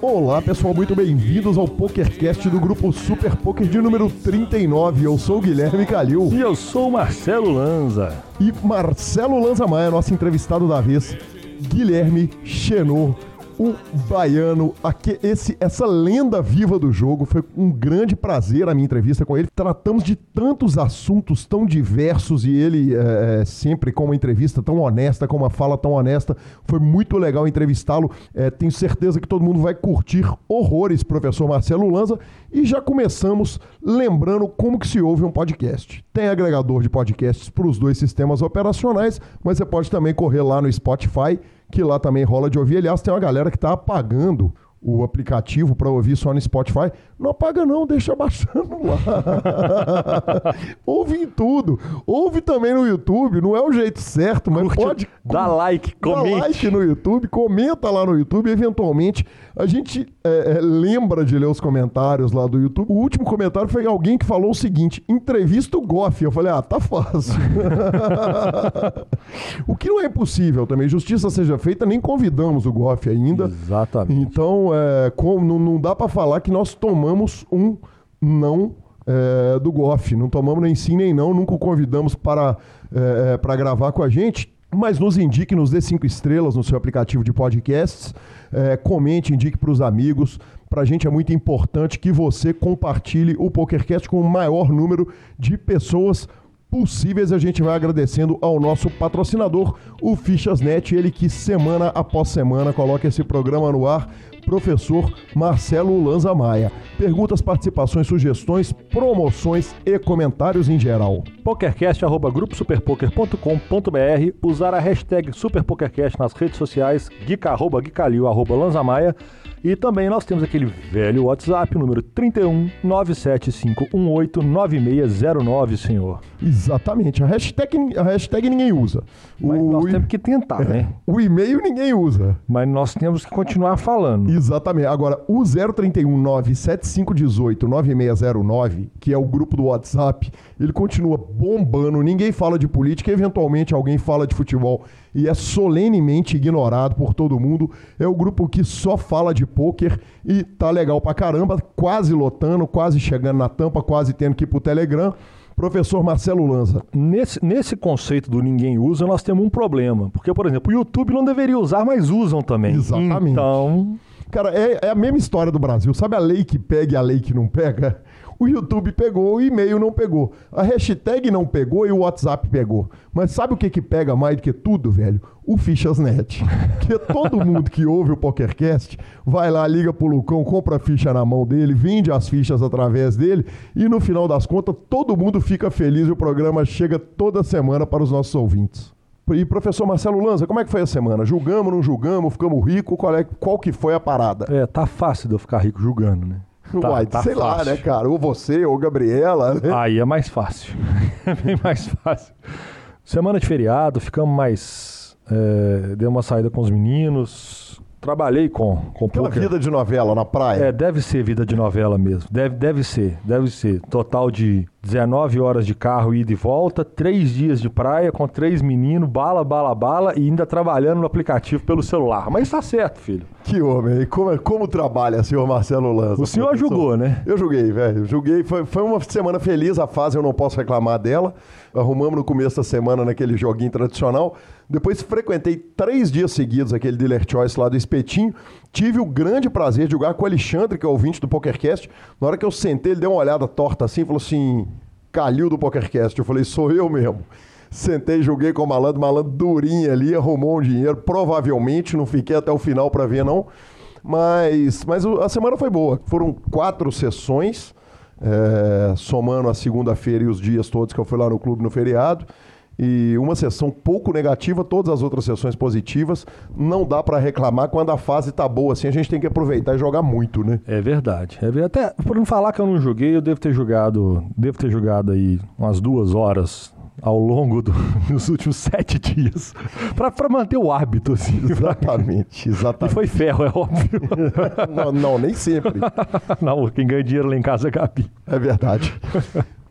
Olá pessoal, muito bem-vindos ao PokerCast do grupo Super Poker de número 39. Eu sou o Guilherme Calil. E eu sou o Marcelo Lanza. E Marcelo Lanza Maia, nosso entrevistado da vez, Guilherme Chenot o baiano, aqui, esse, essa lenda viva do jogo. Foi um grande prazer a minha entrevista com ele. Tratamos de tantos assuntos tão diversos e ele é, sempre com uma entrevista tão honesta, com uma fala tão honesta. Foi muito legal entrevistá-lo. É, tenho certeza que todo mundo vai curtir horrores, professor Marcelo Lanza. E já começamos lembrando como que se ouve um podcast. Tem agregador de podcasts para os dois sistemas operacionais, mas você pode também correr lá no Spotify que lá também rola de ouvir. Aliás, tem uma galera que está apagando o aplicativo para ouvir só no Spotify. Não apaga não, deixa baixando lá. Ouve em tudo. Ouve também no YouTube, não é o jeito certo, mas Curte, pode... Dá like, comente. Dá like no YouTube, comenta lá no YouTube. Eventualmente, a gente é, é, lembra de ler os comentários lá do YouTube. O último comentário foi alguém que falou o seguinte, entrevista o Goff. Eu falei, ah, tá fácil. o que não é impossível também. Justiça seja feita, nem convidamos o Goff ainda. Exatamente. Então, é, com, não, não dá para falar que nós tomamos um não é, do Goff. Não tomamos nem sim nem não, nunca o convidamos para, é, para gravar com a gente. Mas nos indique, nos dê cinco estrelas no seu aplicativo de podcasts. É, comente, indique para os amigos. Para a gente é muito importante que você compartilhe o PokerCast com o maior número de pessoas possíveis. A gente vai agradecendo ao nosso patrocinador, o Fichasnet, ele que semana após semana coloca esse programa no ar professor Marcelo Lanza Maia. Perguntas, participações, sugestões, promoções e comentários em geral. pokercast.gruposuperpoker.com.br Usar a hashtag SuperPokerCast nas redes sociais, Guica, arroba, Guicalil, arroba Lanza Maia. E também nós temos aquele velho WhatsApp, número 31 97518 9609, senhor. Exatamente. A hashtag, a hashtag ninguém usa. Mas o, nós temos que tentar, né? O e-mail ninguém usa. Mas nós temos que continuar falando. Exatamente. Agora, o 031 97518 9609, que é o grupo do WhatsApp, ele continua bombando. Ninguém fala de política, eventualmente alguém fala de futebol e é solenemente ignorado por todo mundo. É o grupo que só fala de pôquer e tá legal pra caramba, quase lotando, quase chegando na tampa, quase tendo que ir pro Telegram. Professor Marcelo Lanza. Nesse, nesse conceito do ninguém usa, nós temos um problema. Porque, por exemplo, o YouTube não deveria usar, mas usam também. Exatamente. Então. Cara, é, é a mesma história do Brasil. Sabe a lei que pega e a lei que não pega? O YouTube pegou, o e-mail não pegou. A hashtag não pegou e o WhatsApp pegou. Mas sabe o que, que pega mais do que tudo, velho? O Fichasnet. Que todo mundo que ouve o PokerCast vai lá, liga pro Lucão, compra a ficha na mão dele, vende as fichas através dele e no final das contas todo mundo fica feliz e o programa chega toda semana para os nossos ouvintes. E professor Marcelo Lanza, como é que foi a semana? Julgamos, não julgamos, ficamos ricos? Qual, é, qual que foi a parada? É, tá fácil de eu ficar rico julgando, né? Tá, Uai, tá sei fácil. lá, né, cara? Ou você, ou Gabriela. Né? Aí é mais fácil. é bem mais fácil. Semana de feriado, ficamos mais. É, deu uma saída com os meninos, Trabalhei com, com Aquela poker. vida de novela na praia. É, deve ser vida de novela mesmo. Deve, deve ser, deve ser. Total de 19 horas de carro ida e volta, três dias de praia com três meninos, bala, bala, bala e ainda trabalhando no aplicativo pelo celular. Mas está certo, filho. Que homem. E como, como trabalha, senhor Marcelo Lanza? O senhor julgou, né? Eu julguei, velho. Julguei. Foi, foi uma semana feliz a fase, eu não posso reclamar dela. Arrumamos no começo da semana naquele joguinho tradicional. Depois frequentei três dias seguidos aquele Dealer Choice lá do Espetinho. Tive o grande prazer de jogar com o Alexandre, que é ouvinte do PokerCast. Na hora que eu sentei, ele deu uma olhada torta assim e falou assim: Calil do PokerCast. Eu falei: sou eu mesmo. Sentei, joguei com o malandro, malandro durinho ali, arrumou um dinheiro. Provavelmente, não fiquei até o final para ver, não. Mas, mas a semana foi boa. Foram quatro sessões, é, somando a segunda-feira e os dias todos que eu fui lá no clube no feriado e uma sessão pouco negativa, todas as outras sessões positivas. Não dá para reclamar quando a fase tá boa assim, a gente tem que aproveitar e jogar muito, né? É verdade. É Até por não falar que eu não joguei, eu devo ter jogado, devo ter jogado aí umas duas horas ao longo do, dos últimos sete dias para manter o hábito, assim. Exatamente, exatamente. E foi ferro, é óbvio. não, não, nem sempre. não, quem ganha dinheiro lá em casa é Gabi. É verdade.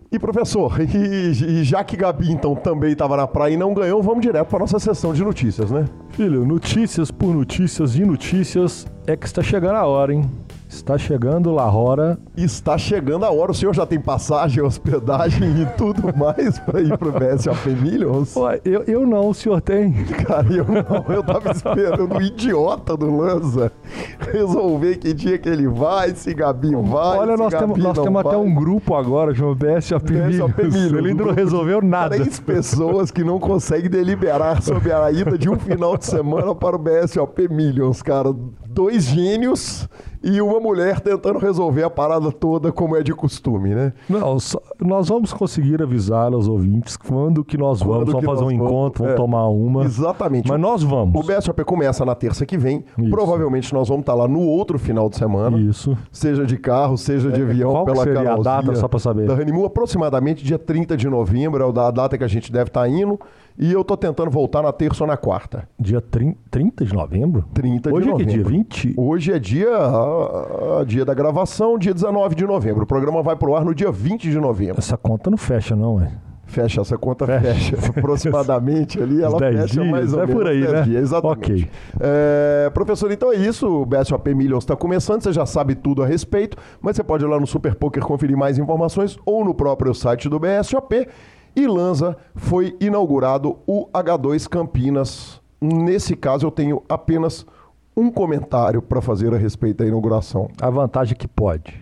E professor, e, e já que Gabi então também estava na praia e não ganhou, vamos direto para nossa sessão de notícias, né? Filho, notícias por notícias e notícias é que está chegando a hora, hein? Está chegando lá hora. Está chegando a hora. O senhor já tem passagem, hospedagem e tudo mais para ir pro BSOP Millions? Ué, eu, eu não, o senhor tem. Cara, eu não. Eu tava esperando o idiota do Lanza resolver que dia que ele vai, se Gabi vai. Olha, nós temos, nós temos até um grupo agora, chama BSOP, BSOP Millions. Ele não resolveu nada. Três pessoas que não conseguem deliberar sobre a ida de um final de semana para o BSOP Millions, cara. Dois gênios e uma mulher tentando resolver a parada toda como é de costume, né? Não, só, nós vamos conseguir avisar aos ouvintes quando que nós quando vamos, vamos fazer um vamos, encontro, vamos é, tomar uma. Exatamente. Mas nós vamos. O BSOP começa na terça que vem. Isso. Provavelmente nós vamos estar lá no outro final de semana. Isso. Seja de carro, seja de é, avião, Qual pela seria a data, só para saber? Da Honeymoon, aproximadamente dia 30 de novembro, é a data que a gente deve estar indo. E eu tô tentando voltar na terça ou na quarta. Dia 30 de novembro? 30 Hoje de novembro. Hoje é que dia? 20? Hoje é dia, uh, dia da gravação, dia 19 de novembro. O programa vai pro ar no dia 20 de novembro. Essa conta não fecha, não, é? Fecha, essa conta fecha. fecha. Aproximadamente ali, ela fecha dias, mais ou é menos. por aí, né? Dias, exatamente. Ok. É, professor, então é isso. O BSOP Millions está começando, você já sabe tudo a respeito, mas você pode ir lá no Super Poker conferir mais informações ou no próprio site do BSOP. E Lanza foi inaugurado o H2 Campinas. Nesse caso, eu tenho apenas um comentário para fazer a respeito da inauguração. A vantagem é que pode.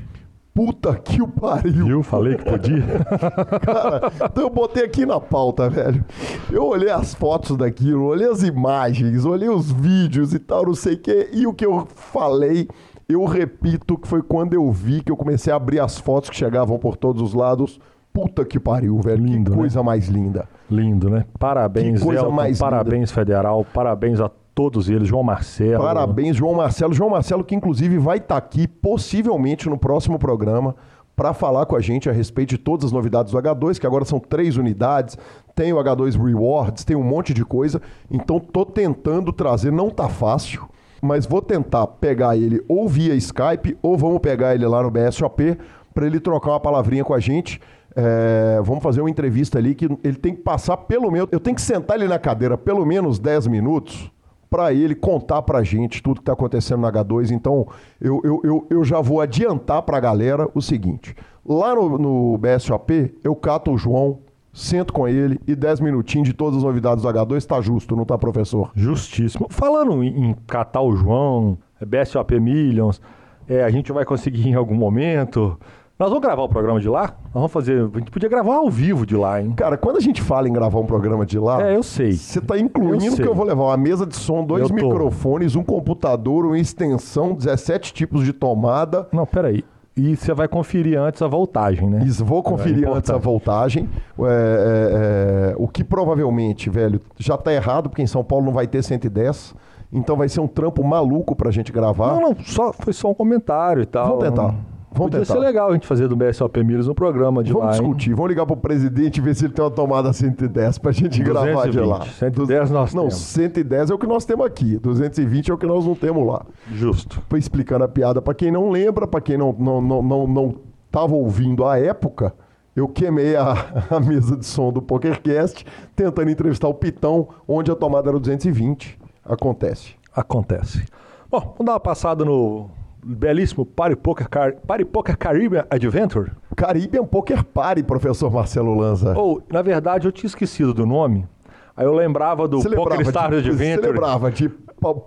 Puta que o pariu. Viu? Falei que podia. Cara, então eu botei aqui na pauta, velho. Eu olhei as fotos daquilo, olhei as imagens, olhei os vídeos e tal, não sei o quê. E o que eu falei, eu repito, que foi quando eu vi que eu comecei a abrir as fotos que chegavam por todos os lados Puta que pariu, velho. Lindo, que né? coisa né? mais linda. Lindo, né? Parabéns, que coisa Elton, mais parabéns, linda. Federal, parabéns a todos eles, João Marcelo. Parabéns, João Marcelo. João Marcelo, que inclusive vai estar tá aqui, possivelmente no próximo programa, para falar com a gente a respeito de todas as novidades do H2, que agora são três unidades, tem o H2 Rewards, tem um monte de coisa. Então tô tentando trazer, não tá fácil, mas vou tentar pegar ele ou via Skype, ou vamos pegar ele lá no BSOP, para ele trocar uma palavrinha com a gente é, vamos fazer uma entrevista ali que ele tem que passar pelo menos. Eu tenho que sentar ele na cadeira pelo menos 10 minutos para ele contar para gente tudo que está acontecendo no H2. Então, eu, eu, eu, eu já vou adiantar para a galera o seguinte: lá no, no BSOP, eu cato o João, sento com ele e 10 minutinhos de todas as novidades do H2 está justo, não está, professor? Justíssimo. Falando em, em catar o João, BSOP Millions, é, a gente vai conseguir em algum momento. Nós vamos gravar o programa de lá? Nós vamos fazer. A gente podia gravar ao vivo de lá, hein? Cara, quando a gente fala em gravar um programa de lá. É, eu sei. Você tá incluindo eu que eu vou levar uma mesa de som, dois microfones, um computador, uma extensão, 17 tipos de tomada. Não, peraí. E você vai conferir antes a voltagem, né? Isso, vou conferir é antes a voltagem. É, é, é, o que provavelmente, velho, já tá errado, porque em São Paulo não vai ter 110. Então vai ser um trampo maluco pra gente gravar. Não, não, só, foi só um comentário e tal. Vamos tentar. Vamos Podia tentar. ser legal a gente fazer do BSOP Miras um programa de vamos lá. Vamos discutir, hein? vamos ligar pro presidente e ver se ele tem uma tomada 110 pra gente 220, gravar de lá. 110 nós não, temos. Não, 110 é o que nós temos aqui. 220 é o que nós não temos lá. Justo. Foi explicando a piada pra quem não lembra, pra quem não, não, não, não, não tava ouvindo à época. Eu queimei a, a mesa de som do PokerCast tentando entrevistar o Pitão, onde a tomada era 220. Acontece. Acontece. Bom, vamos dar uma passada no belíssimo Party Poker, Car... Party Poker Caribbean Adventure. Caribbean Poker Party, professor Marcelo Lanza. Ou, na verdade, eu tinha esquecido do nome. Aí eu lembrava do Poker Stars Adventure. Você lembrava de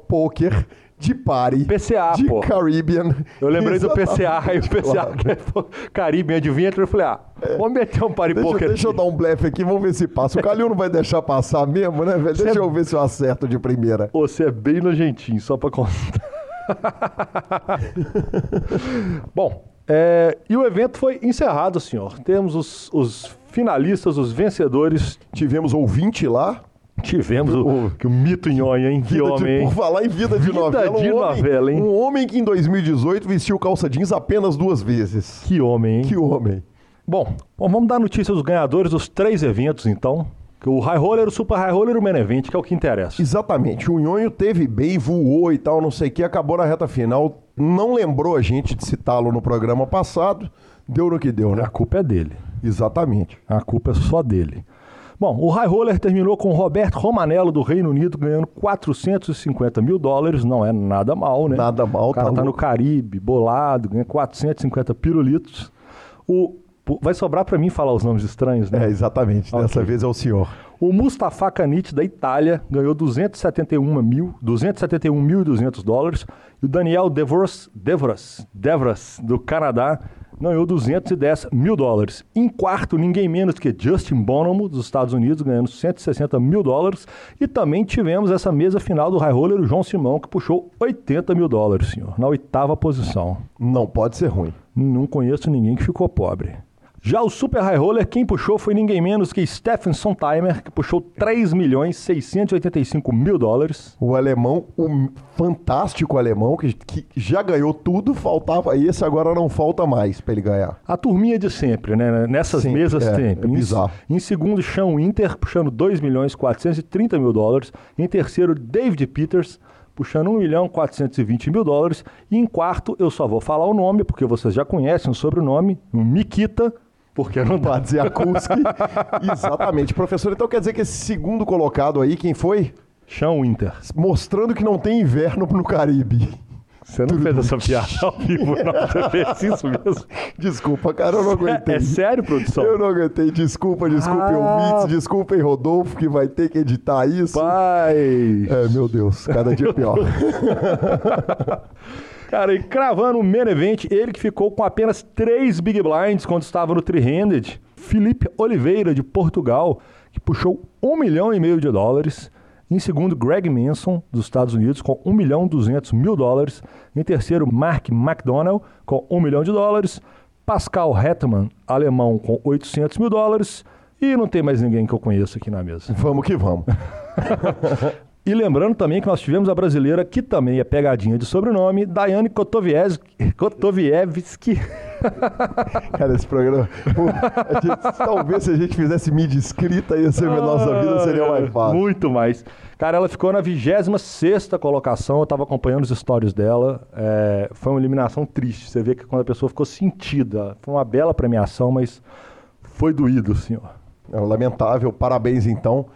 poker de party. PCA, de pô. Caribbean. Eu lembrei Exatamente. do PCA, e o PCA claro. Caribbean Adventure, eu falei, ah, é. vamos meter um party deixa, poker Deixa eu dar um blefe aqui, vamos ver se passa. O Calil não vai deixar passar mesmo, né, velho? Deixa é... eu ver se eu acerto de primeira. Você é bem nojentinho, só pra contar. Bom, é, e o evento foi encerrado, senhor. Temos os, os finalistas, os vencedores. Tivemos ouvinte lá. Tivemos o, o, que o mito nhonha, hein? Que homem. De, por falar em vida de vida novela. de um novela, homem, hein? Um homem que em 2018 vestiu calça jeans apenas duas vezes. Que homem, hein? Que homem. Bom, bom vamos dar notícia dos ganhadores dos três eventos, então. O high roller, o super high roller e o main event, que é o que interessa. Exatamente. O Nhonho teve bem, voou e tal, não sei o que, acabou na reta final. Não lembrou a gente de citá-lo no programa passado. Deu no que deu, né? A culpa é dele. Exatamente. A culpa é só dele. Bom, o High Roller terminou com o Roberto Romanello do Reino Unido ganhando 450 mil dólares. Não é nada mal, né? Nada mal, O cara tá tá, no. Caribe, bolado, ganha 450 pirulitos. O, vai sobrar pra mim falar os nomes estranhos, né? É, exatamente. Dessa Ok. vez é o senhor. O Mustafa Kanit da Itália ganhou 271 mil, 271.200 dólares. E o Daniel Devros, Devros, Devros do Canadá ganhou 210 mil dólares. Em quarto, ninguém menos que Justin Bonomo dos Estados Unidos ganhando 160 mil dólares. E também tivemos essa mesa final do High Roller, o João Simão, que puxou 80 mil dólares, senhor, na oitava posição. Não pode ser ruim. Não conheço ninguém que ficou pobre. Já o Super High Roller, quem puxou foi ninguém menos que Stephen Sontimer, que puxou 3 milhões 685 mil dólares. O alemão, o fantástico alemão, que, que já ganhou tudo, faltava esse, agora não falta mais pra ele ganhar. A turminha de sempre, né? Nessas Sempre, mesas é, sempre. é Em- bizarro. Em, segundo, Sean Winter, puxando 2 milhões 430 mil dólares. Em terceiro, David Peters, puxando 1 milhão 420 mil dólares. E em quarto, eu só vou falar o nome, porque vocês já conhecem o sobrenome, o Mikita, porque não dá. Badziakuski. Exatamente. Professor, então quer dizer que esse segundo colocado aí, quem foi? Sean Winter. Mostrando que não tem inverno no Caribe. Você não fez essa piada ao vivo, não. Você fez isso mesmo. Desculpa, cara, eu não aguentei. É sério, produção? Eu não aguentei. Desculpa, desculpem Ah. ouvintes, desculpem Rodolfo, que vai ter que editar isso. Pai! É, meu Deus, cada dia pior. Cara, e cravando o main event, ele que ficou com apenas três Big Blinds quando estava no Three-Handed, Felipe Oliveira, de Portugal, que puxou um milhão e meio de dólares. Em segundo, Greg Manson, dos Estados Unidos, com 1 milhão e 200 mil dólares. Em terceiro, Mark McDonald, com 1 milhão de dólares. Pascal Hetman, alemão, com 800 mil dólares. E não tem mais ninguém que eu conheço aqui na mesa. Vamos que vamos. E lembrando também que nós tivemos a brasileira, que também é pegadinha de sobrenome, Daiane Kotovievski. Cara, esse programa. gente- talvez se a gente fizesse mídia escrita, ia ser a nossa vida seria mais fácil. Muito mais. Cara, ela ficou na 26 colocação, eu tava acompanhando os stories dela. é, foi uma eliminação triste. Você vê que quando a pessoa ficou sentida. Foi uma bela premiação, mas foi doído, senhor. É lamentável. Parabéns, então.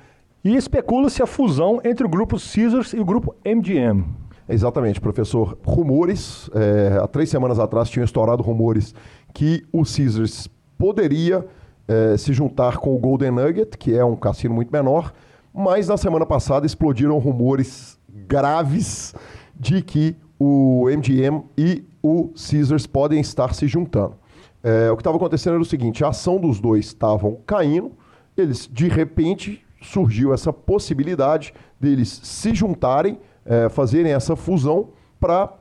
E especula-se a fusão entre o grupo Caesars e o grupo MGM. Exatamente, professor. Rumores, é, há três semanas atrás tinham estourado rumores que o Caesars poderia é, se juntar com o Golden Nugget, que é um cassino muito menor, mas na semana passada explodiram rumores graves de que o MGM e o Caesars podem estar se juntando. É, o que estava acontecendo era o seguinte: a ação dos dois estavam caindo, eles de repente surgiu essa possibilidade deles se juntarem, é, fazerem essa fusão para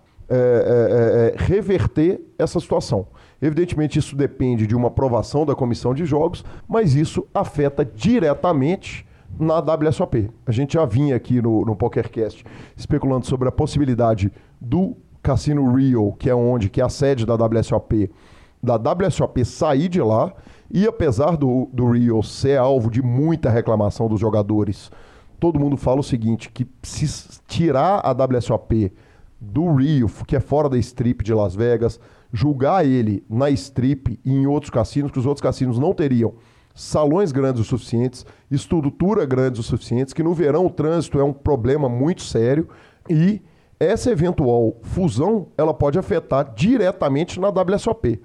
reverter essa situação. Evidentemente, isso depende de uma aprovação da comissão de jogos, mas isso afeta diretamente na WSOP. A gente já vinha aqui no, no PokerCast especulando sobre a possibilidade do Cassino Rio, que é onde que é a sede da WSOP, da WSOP sair de lá, e apesar do, do Rio ser alvo de muita reclamação dos jogadores, todo mundo fala o seguinte, que se tirar a WSOP do Rio, que é fora da strip de Las Vegas, julgar ele na strip e em outros cassinos, que os outros cassinos não teriam salões grandes o suficientes, estrutura grandes o suficientes, que no verão o trânsito é um problema muito sério e essa eventual fusão ela pode afetar diretamente na WSOP.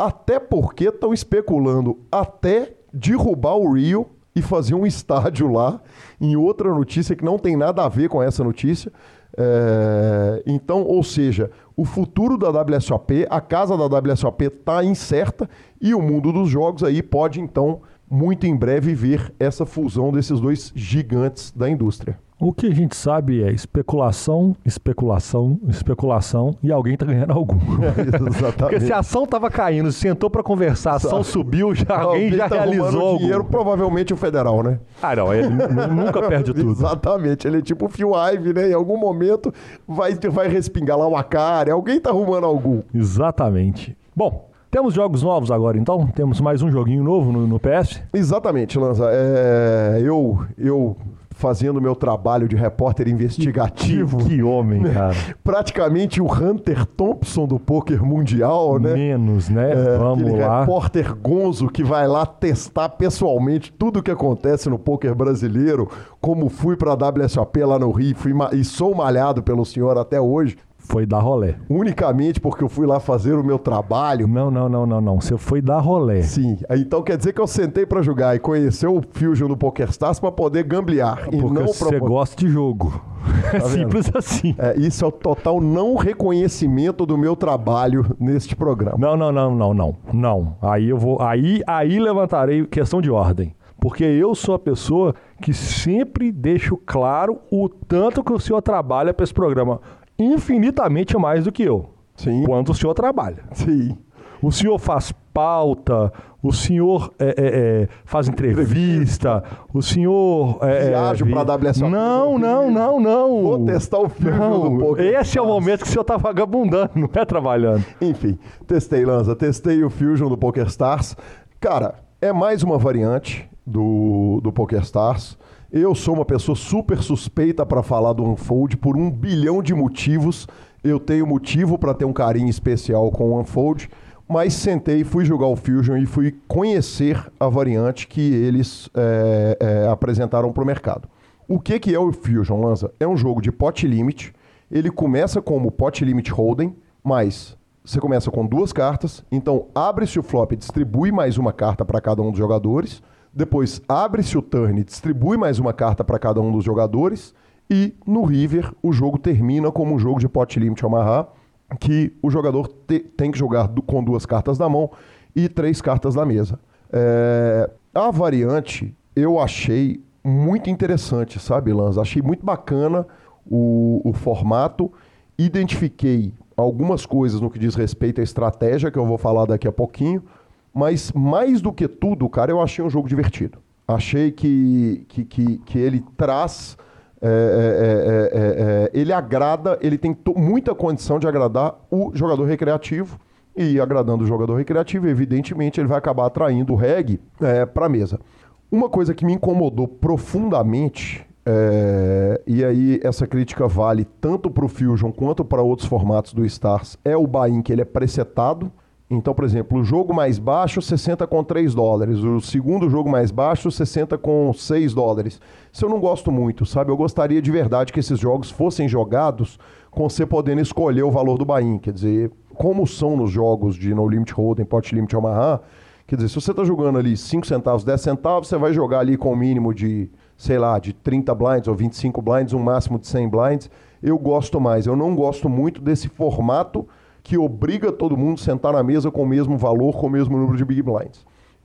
Até porque estão especulando até derrubar o Rio e fazer um estádio lá, em outra notícia que não tem nada a ver com essa notícia. É, então, ou seja, o futuro da WSOP, a casa da WSOP está incerta e o mundo dos jogos aí pode então muito em breve ver essa fusão desses dois gigantes da indústria. O que a gente sabe é especulação, especulação, especulação e alguém tá ganhando algum. Exatamente. Porque se a ação tava caindo, sentou para conversar, a ação subiu, já, alguém já tá realizou algum. dinheiro, provavelmente o federal, né? Ah, não, ele nu- nunca perde tudo. Exatamente, ele é tipo o Phil Ive, né? Em algum momento vai, vai respingar lá uma cara, alguém tá arrumando algum. Exatamente. Bom, temos jogos novos agora então? Temos mais um joguinho novo no, no PS? Exatamente, Lanza. É, eu, eu fazendo meu trabalho de repórter investigativo. Que, que homem, cara. Praticamente o Hunter Thompson do poker mundial, né? Menos, né? É, Vamos lá. repórter gonzo que vai lá testar pessoalmente tudo o que acontece no poker brasileiro, como fui para a WSOP lá no Rio fui e sou malhado pelo senhor até hoje, Foi dar rolé. unicamente porque eu fui lá fazer o meu trabalho. Não, não, não, não, não. Você foi dar rolé. Sim, então quer dizer que eu sentei para jogar e conhecer o Fusion do PokerStars para poder gamblear e Porque não você propor- gosta de jogo. É vendo? simples assim. É, isso é o total não reconhecimento do meu trabalho neste programa. Não, não, não, não, não. Não. Aí eu vou. Aí, aí levantarei questão de ordem. Porque eu sou a pessoa que sempre deixo claro o tanto que o senhor trabalha para esse programa. Infinitamente mais do que eu. Sim. Quanto o senhor trabalha. Sim. O senhor faz pauta, o senhor é, é, é, faz entrevista, o senhor. É, Viajo vi- pra WSOP Não, não, não, não. Vou testar o Fusion Não, do Poker. esse é o momento que o senhor tá vagabundando, não é trabalhando. Enfim, testei Lanza, testei o Fusion do PokerStars. Cara, é mais uma variante do, do PokerStars. Eu sou uma pessoa super suspeita para falar do Unfold por um bilhão de motivos. Eu tenho motivo para ter um carinho especial com o Unfold, mas sentei, fui jogar o Fusion e fui conhecer a variante que eles é, é, apresentaram para o mercado. O que, que é o Fusion, Lanza? É um jogo de pot limit. Ele começa como pot limit hold'em, mas você começa com duas cartas, então abre-se o flop distribui mais uma carta para cada um dos jogadores. Depois abre-se o turn distribui mais uma carta para cada um dos jogadores. E no River, o jogo termina como um jogo de pot limit Omaha, que o jogador te- tem que jogar du- com duas cartas na mão e três cartas na mesa. É, a variante eu achei muito interessante, sabe, Lanza? Achei muito bacana o, o formato. Identifiquei algumas coisas no que diz respeito à estratégia, que eu vou falar daqui a pouquinho. Mas mais do que tudo, cara, eu achei um jogo divertido. Achei que, que, que, que ele traz. é, é, é, é, é, ele agrada, ele tem muita condição de agradar o jogador recreativo. E agradando o jogador recreativo, evidentemente, ele vai acabar atraindo o reggae para a mesa. Uma coisa que me incomodou profundamente, é, e aí essa crítica vale tanto para o Fusion quanto para outros formatos do Stars, é o buy-in que ele é presetado. Então, por exemplo, o jogo mais baixo, 60 com 3 dólares. O segundo jogo mais baixo, 60 com 6 dólares. Isso eu não gosto muito, sabe? Eu gostaria de verdade que esses jogos fossem jogados com você podendo escolher o valor do buy-in. Quer dizer, como são nos jogos de No Limit Hold'em, Pot Limit Omaha, quer dizer, se você está jogando ali 5 centavos, 10 centavos, você vai jogar ali com o mínimo de, sei lá, de 30 blinds ou 25 blinds, um máximo de 100 blinds. Eu gosto mais. Eu não gosto muito desse formato que obriga todo mundo a sentar na mesa com o mesmo valor, com o mesmo número de big blinds.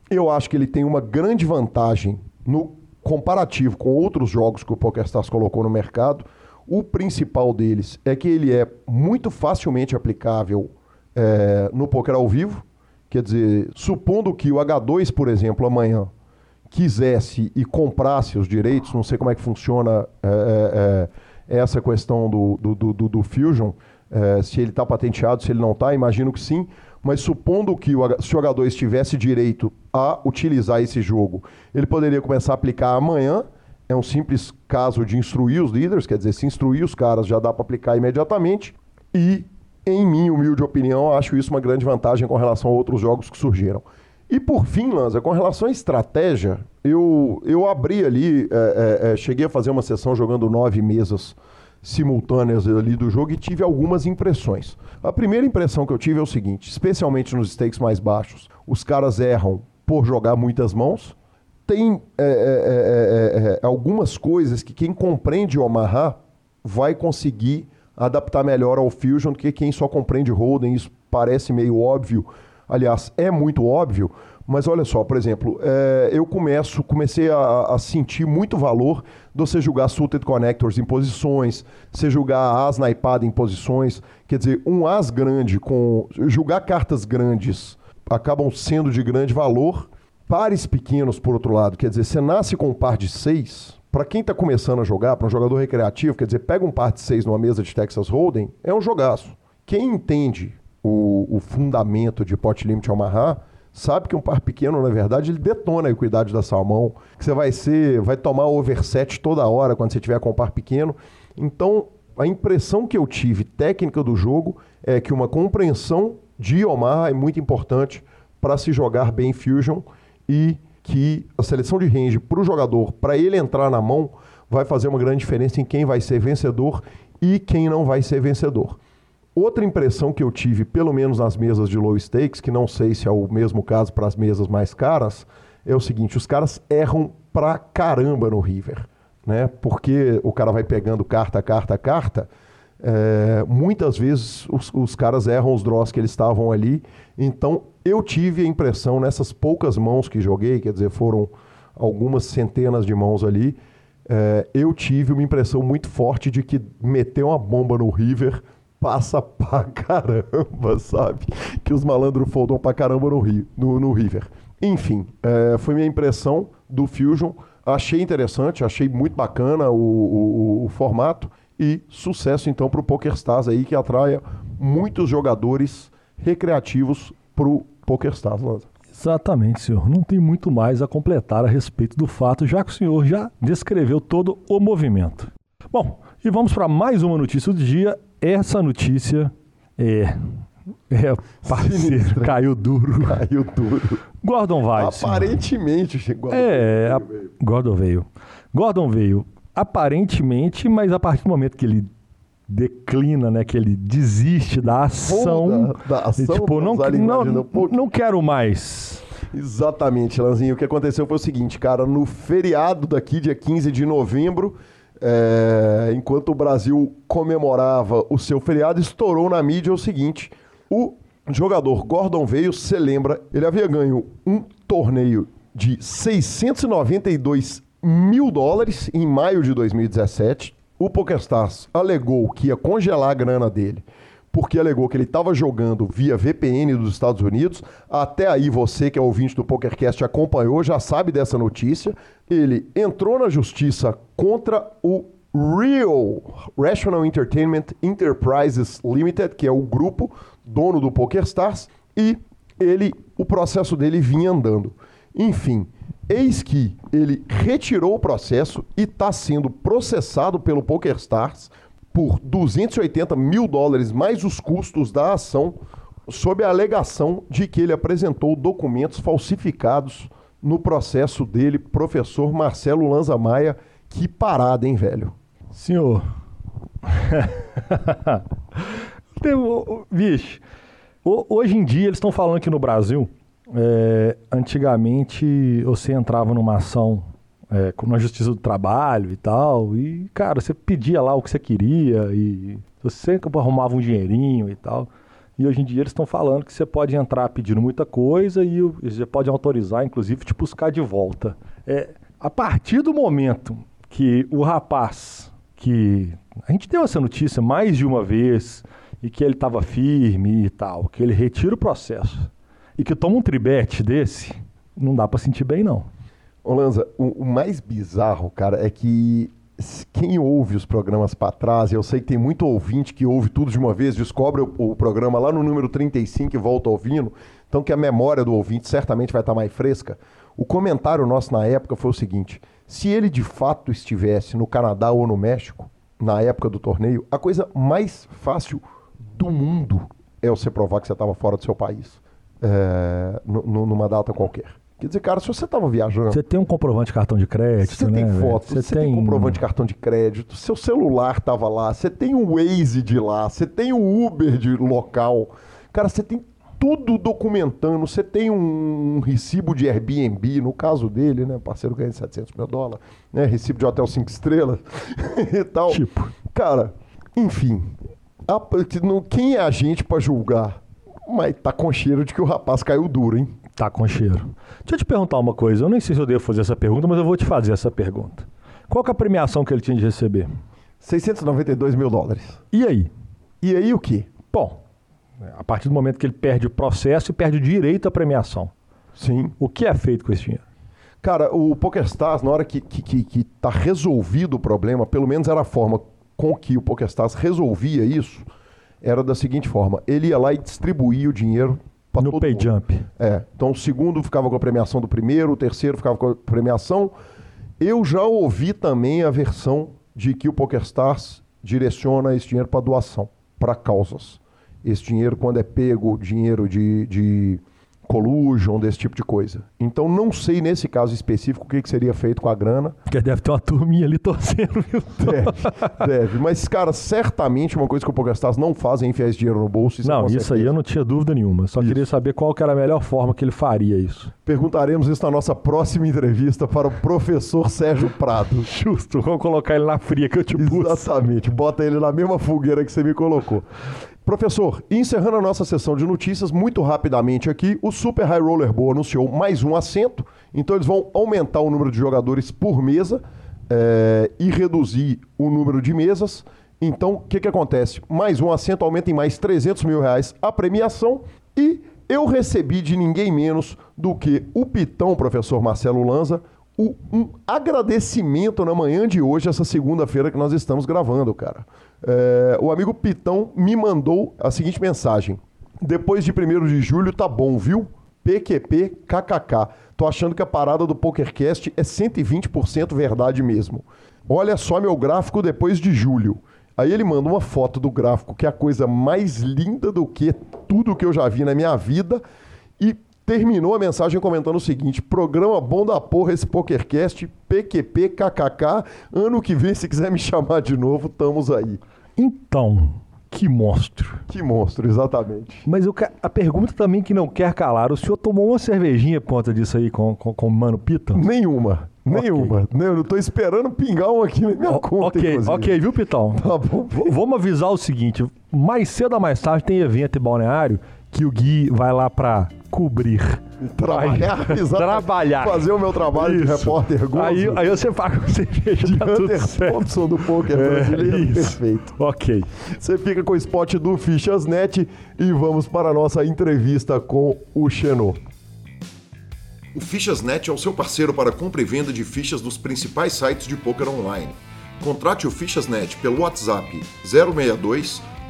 Eu acho que ele tem uma grande vantagem no comparativo com outros jogos que o PokerStars colocou no mercado. O principal deles é que ele é muito facilmente aplicável é, no poker ao vivo. Quer dizer, supondo que o H2, por exemplo, amanhã quisesse e comprasse os direitos, não sei como é que funciona é, é, essa questão do, do, do, do Fusion, é, se ele está patenteado, se ele não está, imagino que sim. Mas supondo que o, se o H2 tivesse direito a utilizar esse jogo, ele poderia começar a aplicar amanhã. É um simples caso de instruir os líderes, quer dizer, se instruir os caras já dá para aplicar imediatamente. E, em minha humilde opinião, acho isso uma grande vantagem com relação a outros jogos que surgiram. E por fim, Lanza, com relação à estratégia, eu, eu abri ali, é, é, é, cheguei a fazer uma sessão jogando nove mesas simultâneas ali do jogo e tive algumas impressões. A primeira impressão que eu tive é o seguinte, especialmente nos stakes mais baixos, os caras erram por jogar muitas mãos. Tem é, é, é, é, é, algumas coisas que quem compreende Omaha vai conseguir adaptar melhor ao Fusion do que quem só compreende Holden. Isso parece meio óbvio. Aliás, é muito óbvio, mas olha só, por exemplo, é, eu começo, comecei a, a, sentir muito valor de você jogar suited connectors em posições, você jogar as naipada em posições, quer dizer, um as grande com jogar cartas grandes acabam sendo de grande valor, pares pequenos por outro lado, quer dizer, você nasce com um par de seis, para quem está começando a jogar, para um jogador recreativo, quer dizer, pega um par de seis numa mesa de Texas Hold'em, é um jogaço. Quem entende o, o fundamento de pot limit Omaha sabe que um par pequeno, na verdade, ele detona a equidade da sua mão, que você vai ser, vai tomar overset toda hora quando você tiver com um par pequeno. Então, a impressão que eu tive técnica do jogo é que uma compreensão de Omar é muito importante para se jogar bem Fusion e que a seleção de range para o jogador, para ele entrar na mão, vai fazer uma grande diferença em quem vai ser vencedor e quem não vai ser vencedor. Outra impressão que eu tive, pelo menos nas mesas de low stakes, que não sei se é o mesmo caso para as mesas mais caras, é o seguinte: os caras erram pra caramba no River, né? Porque o cara vai pegando carta, carta, carta. É, muitas vezes os, os, caras erram os draws que eles estavam ali. Então eu tive a impressão nessas poucas mãos que joguei, quer dizer, foram algumas centenas de mãos ali. É, eu tive uma impressão muito forte de que meter uma bomba no River passa pra caramba, sabe? Que os malandros foldam pra caramba no, Rio, no, no River. Enfim, é, foi minha impressão do Fusion. Achei interessante, achei muito bacana o, o, o formato e sucesso então para o PokerStars aí que atraia muitos jogadores recreativos para o PokerStars, Lanza. Exatamente, senhor. Não tem muito mais a completar a respeito do fato, já que o senhor já descreveu todo o movimento. Bom, e vamos para mais uma notícia do dia essa notícia é. É, parceiro, caiu duro. Caiu duro. Gordon vai. Aparentemente chegou. É, a... Gordon veio. Gordon veio. Aparentemente, mas a partir do momento que ele declina, né, que ele desiste da ação, da, da ação tipo, não, não, não quero mais. Exatamente, Lanzinho. O que aconteceu foi o seguinte, cara, no feriado daqui, dia 15 de novembro, é, enquanto o Brasil comemorava o seu feriado, estourou na mídia o seguinte: o jogador Gordon veio, você lembra, ele havia ganho um torneio de 692 mil dólares em maio de 2017. O PokerStars alegou que ia congelar a grana dele porque alegou que ele estava jogando via VPN dos Estados Unidos. Até aí, você que é ouvinte do PokerCast acompanhou, já sabe dessa notícia. Ele entrou na justiça contra o Real Rational Entertainment Enterprises Limited, que é o grupo dono do PokerStars, e ele, o processo dele vinha andando. Enfim, eis que ele retirou o processo e está sendo processado pelo PokerStars por 280 mil dólares mais os custos da ação, sob a alegação de que ele apresentou documentos falsificados no processo dele, professor Marcelo Lanza Maia. Que parada, hein, velho? Senhor. Vixe, hoje em dia eles estão falando que no Brasil, é, antigamente você entrava numa ação é, na Justiça do Trabalho e tal. E, cara, você pedia lá o que você queria e você arrumava um dinheirinho e tal. E hoje em dia eles estão falando que você pode entrar pedindo muita coisa e você pode autorizar, inclusive, te buscar de volta. É, a partir do momento que o rapaz, que a gente deu essa notícia mais de uma vez, e que ele estava firme e tal, que ele retira o processo e que toma um tribete desse, não dá para sentir bem, não. Ô Lanza, o, o, mais bizarro, cara, é que quem ouve os programas para trás, eu sei que tem muito ouvinte que ouve tudo de uma vez, descobre o, o, programa lá no número 35 e volta ouvindo, então que a memória do ouvinte certamente vai estar tá mais fresca. O comentário nosso na época foi o seguinte: se ele de fato estivesse no Canadá ou no México, na época do torneio, a coisa mais fácil do mundo é você provar que você estava fora do seu país, é, numa data qualquer. Quer dizer, cara, se você estava viajando. Você tem um comprovante de cartão de crédito, você né? Tem foto, você, você tem... tem comprovante de cartão de crédito, seu celular estava lá, você tem o Waze de lá, você tem o Uber de local. Cara, você tem tudo documentando. Você tem um, um recibo de Airbnb, no caso dele, né? Parceiro ganha 700 mil dólares, né? Recibo de hotel 5 estrelas e tal. Tipo. Cara, enfim. A, quem é a gente para julgar? Mas tá com cheiro de que o rapaz caiu duro, hein? Tá com cheiro. Deixa eu te perguntar uma coisa. Eu nem sei se eu devo fazer essa pergunta, mas eu vou te fazer essa pergunta. Qual é a premiação que ele tinha de receber? 692 mil dólares. E aí? E aí o quê? Bom, a partir do momento que ele perde o processo e perde o direito à premiação. Sim. O que é feito com esse dinheiro? Cara, o PokerStars, na hora que, que, que, que tá resolvido o problema, pelo menos era a forma com que o PokerStars resolvia isso, era da seguinte forma: ele ia lá e distribuía o dinheiro No todo pay mundo. jump. É, então o segundo ficava com a premiação do primeiro, o terceiro ficava com a premiação. Eu já ouvi também a versão de que o PokerStars direciona esse dinheiro para doação, para causas. Esse dinheiro, quando é pego, dinheiro de, de collusion, desse tipo de coisa. Então não sei nesse caso específico o que, que seria feito com a grana. Porque deve ter uma turminha ali torcendo, viu? Deve, deve. Mas, cara, certamente uma coisa que o PokerStars não faz é enfiar esse dinheiro no bolso. Isso é Não, com isso aí eu não tinha dúvida nenhuma. Só queria saber qual que era a melhor forma que ele faria isso. Perguntaremos isso na nossa próxima entrevista para o professor Sérgio Prado. Justo, vamos colocar ele na fria que eu te. Exatamente, bota ele na mesma fogueira que você me colocou. Professor, encerrando a nossa sessão de notícias, muito rapidamente aqui, o Super High Roller Bowl anunciou mais um assento, então eles vão aumentar o número de jogadores por mesa eh, e reduzir o número de mesas. Então, o que, que acontece? Mais um assento aumenta em mais 300 mil reais a premiação e eu recebi de ninguém menos do que o Pitão, professor Marcelo Lanza, um agradecimento na manhã de hoje, essa segunda-feira que nós estamos gravando, cara. É, o amigo Pitão me mandou a seguinte mensagem. Depois de 1 de julho tá bom, viu? PQP KKK. Tô achando que a parada do PokerCast é 120% verdade mesmo. Olha só meu gráfico depois de julho. Aí ele manda uma foto do gráfico, que é a coisa mais linda do que tudo que eu já vi na minha vida. E terminou a mensagem comentando o seguinte: programa bom da porra esse PokerCast, PQP, KKK. Ano que vem, se quiser me chamar de novo, estamos aí. Então, que monstro. Que monstro, exatamente. Mas eu a pergunta também que não quer calar, o senhor tomou uma cervejinha por conta disso aí com, com, com o Mano Pitão? Nenhuma. Nenhuma. Nem- Eu tô esperando pingar um aqui na minha O- conta, ok, inclusive. ok, viu, Pitão? Tá bom. V- Vamos avisar o seguinte: mais cedo ou mais tarde tem evento em Balneário que o Gui vai lá pra cobrir. Trabalhar. Trabalhar. Fazer o meu trabalho de Isso. repórter gozo. Aí, aí você paga com cerveja, de tá Hunter. Thompson do poker É, brasileiro. isso. Perfeito. Ok. Você fica com o spot do Fichasnet e vamos para a nossa entrevista com o Xenô. O Fichasnet é o seu parceiro para compra e venda de fichas dos principais sites de poker online. Contrate o Fichasnet pelo WhatsApp 062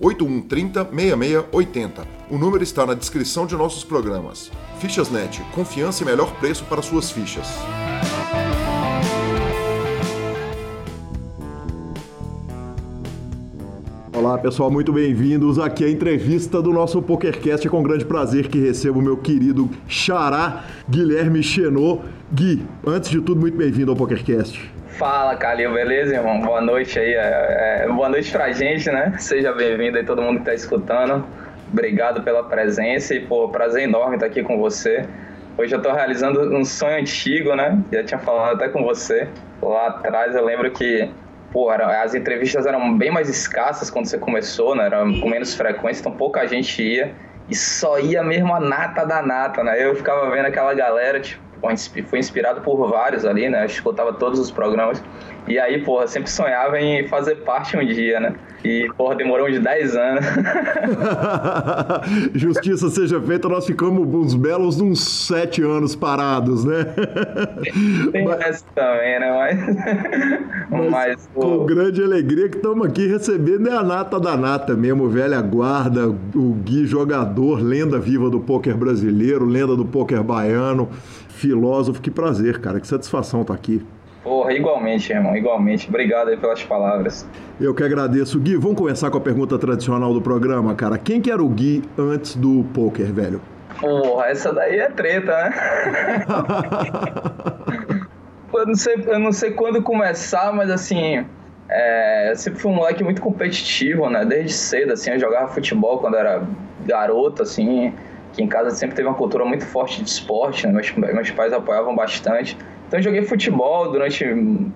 8130 6680. O número está na descrição de nossos programas. Fichasnet, confiança e melhor preço para suas fichas. Olá pessoal, muito bem-vindos aqui à entrevista do nosso PokerCast. É com grande prazer que recebo o meu querido xará Guilherme Chenot. Gui, antes de tudo, muito bem-vindo ao PokerCast. Fala, Calil, beleza, irmão? Boa noite aí. é, é, boa noite pra gente, né? Seja bem-vindo aí, todo mundo que tá escutando. Obrigado pela presença e, pô, prazer enorme estar aqui com você. Hoje eu tô realizando um sonho antigo, né? Já tinha falado até com você. Lá atrás eu lembro que, pô, era- as entrevistas eram bem mais escassas quando você começou, né? Era com menos frequência, então pouca gente ia. E só ia mesmo a nata da nata, né? Eu ficava vendo aquela galera, tipo, fui inspirado por vários ali, né? Eu escutava todos os programas. E aí, porra, sempre sonhava em fazer parte um dia, né? E, porra, demorou uns 10 anos. Justiça seja feita, nós ficamos uns belos uns sete anos parados, né? Tem Mas- essa também, né? Mas, mas, com pô, grande alegria que estamos aqui recebendo é a nata da nata mesmo, velha guarda, o Gui jogador, lenda viva do pôquer brasileiro, lenda do pôquer baiano, filósofo, que prazer, cara, que satisfação estar aqui. porra, igualmente, irmão, igualmente. Obrigado aí pelas palavras. Eu que agradeço. Gui, vamos começar com a pergunta tradicional do programa, cara. Quem que era o Gui antes do pôquer, velho? Porra, essa daí é treta, né? Eu não sei, eu não sei quando começar, mas assim, é, eu sempre fui um moleque muito competitivo, né? Desde cedo, assim, eu jogava futebol quando era garoto, assim, em casa sempre teve uma cultura muito forte de esporte, né? meus, meus pais apoiavam bastante. Então joguei futebol durante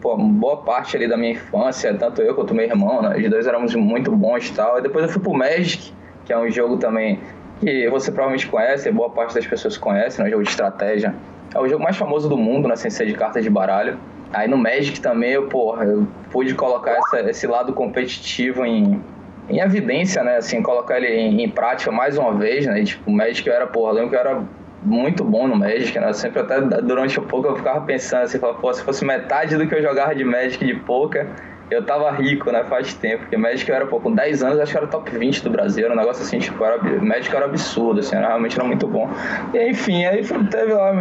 pô, boa parte ali da minha infância, tanto eu quanto meu irmão, né? Os dois éramos muito bons e tal. E depois eu fui pro Magic, que é um jogo também que você provavelmente conhece, boa parte das pessoas conhecem, é um jogo de estratégia É o jogo mais famoso do mundo, né, sem ser de cartas de baralho. Aí no Magic também, eu, porra, eu pude colocar essa, esse lado competitivo em, em evidência, né? Assim, colocar ele em, em, prática mais uma vez, né? E, tipo, o Magic eu era, porra, lembro que eu era muito bom no Magic, né? Sempre até durante um pouco eu ficava pensando assim, pô, se fosse metade do que eu jogava de Magic de poker, eu tava rico, né? Faz tempo. Porque Magic eu era, pô, com 10 anos, acho que era top 20 do Brasil. Era um negócio assim, tipo, era, Magic era absurdo, assim, era, realmente era muito bom. E enfim, aí teve lá,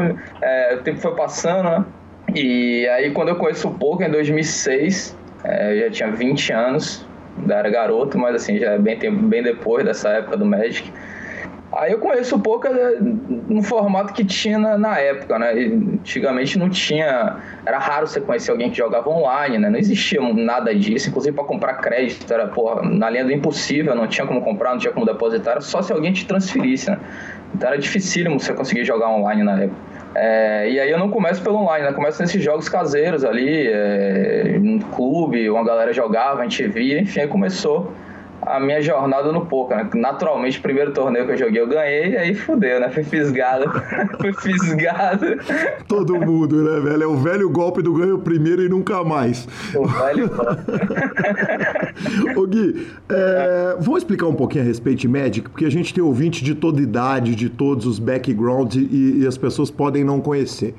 é, o tempo foi passando, né? E aí quando eu conheço o poker em 2006, é, eu já tinha 20 anos, ainda era garoto, mas assim, já é bem, bem depois dessa época do Magic. Aí eu conheço o poker no formato que tinha na, na época, né? Antigamente não tinha. Era raro você conhecer alguém que jogava online, né? Não existia nada disso. Inclusive para comprar crédito, era porra, na linha do impossível, não tinha como comprar, não tinha como depositar, só se alguém te transferisse, né? Então era dificílimo você conseguir jogar online na época. É, e aí eu não começo pelo online, né? Começo nesses jogos caseiros ali, é, clube, uma galera jogava, a gente via, enfim, aí começou a minha jornada no poker, né? Naturalmente, o primeiro torneio que eu joguei eu ganhei, aí fudeu, né? Fui fisgado. Fui fisgado. Todo mundo, né, velho? É o velho golpe do ganho primeiro e nunca mais. O velho golpe. Ô Gui, é, vamos explicar um pouquinho a respeito de Magic, porque a gente tem ouvinte de toda idade, de todos os backgrounds e, e as pessoas podem não conhecer.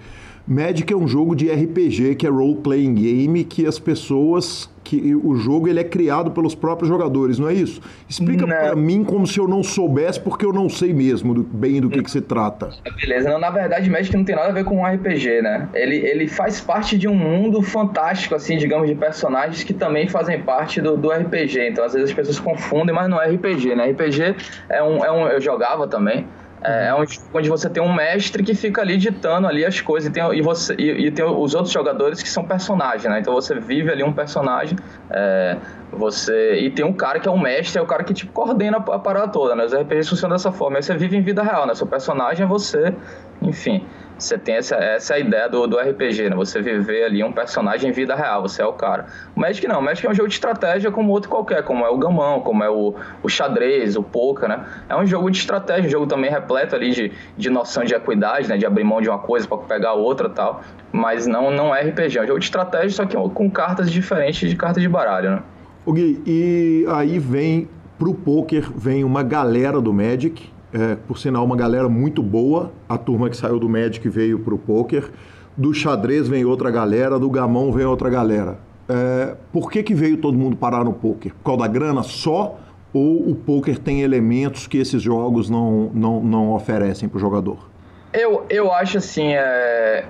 Magic é um jogo de RPG, que é role playing game, que as pessoas que o jogo ele é criado pelos próprios jogadores, não é isso? Explica para mim como se eu não soubesse, porque eu não sei mesmo do, bem do que, que se trata. Beleza, não, na verdade Magic não tem nada a ver com um RPG, né? Ele, ele faz parte de um mundo fantástico, assim, digamos, de personagens que também fazem parte do, do RPG. Então às vezes as pessoas confundem, mas não é RPG, né? RPG é um, é um eu jogava também. É, é um onde você tem um mestre que fica ali ditando ali as coisas e tem, e você, e, e tem os outros jogadores que são personagens, né? Então você vive ali um personagem, é, você e tem um cara que é o mestre, é o cara que tipo coordena a parada toda, né? Os RPGs funcionam dessa forma. Aí você vive em vida real, né? Seu personagem é você, enfim. Você tem essa, essa ideia do, do RPG, né? Você viver ali um personagem em vida real, você é o cara. O Magic não, o Magic é um jogo de estratégia como outro qualquer, como é o gamão, como é o, o xadrez, o poker, né? É um jogo de estratégia, um jogo também repleto ali de, de noção de equidade, né? De abrir mão de uma coisa para pegar outra tal. Mas não, não é RPG, é um jogo de estratégia, só que com cartas diferentes de cartas de baralho, né? O Gui, e aí vem pro poker, vem uma galera do Magic, é, por sinal, uma galera muito boa. A turma que saiu do Magic veio para o poker. Do xadrez vem outra galera, do gamão vem outra galera. É, por que, que veio todo mundo parar no poker? Por causa da grana só? Ou o poker tem elementos que esses jogos não, não, não oferecem para o jogador? Eu, eu acho assim, é,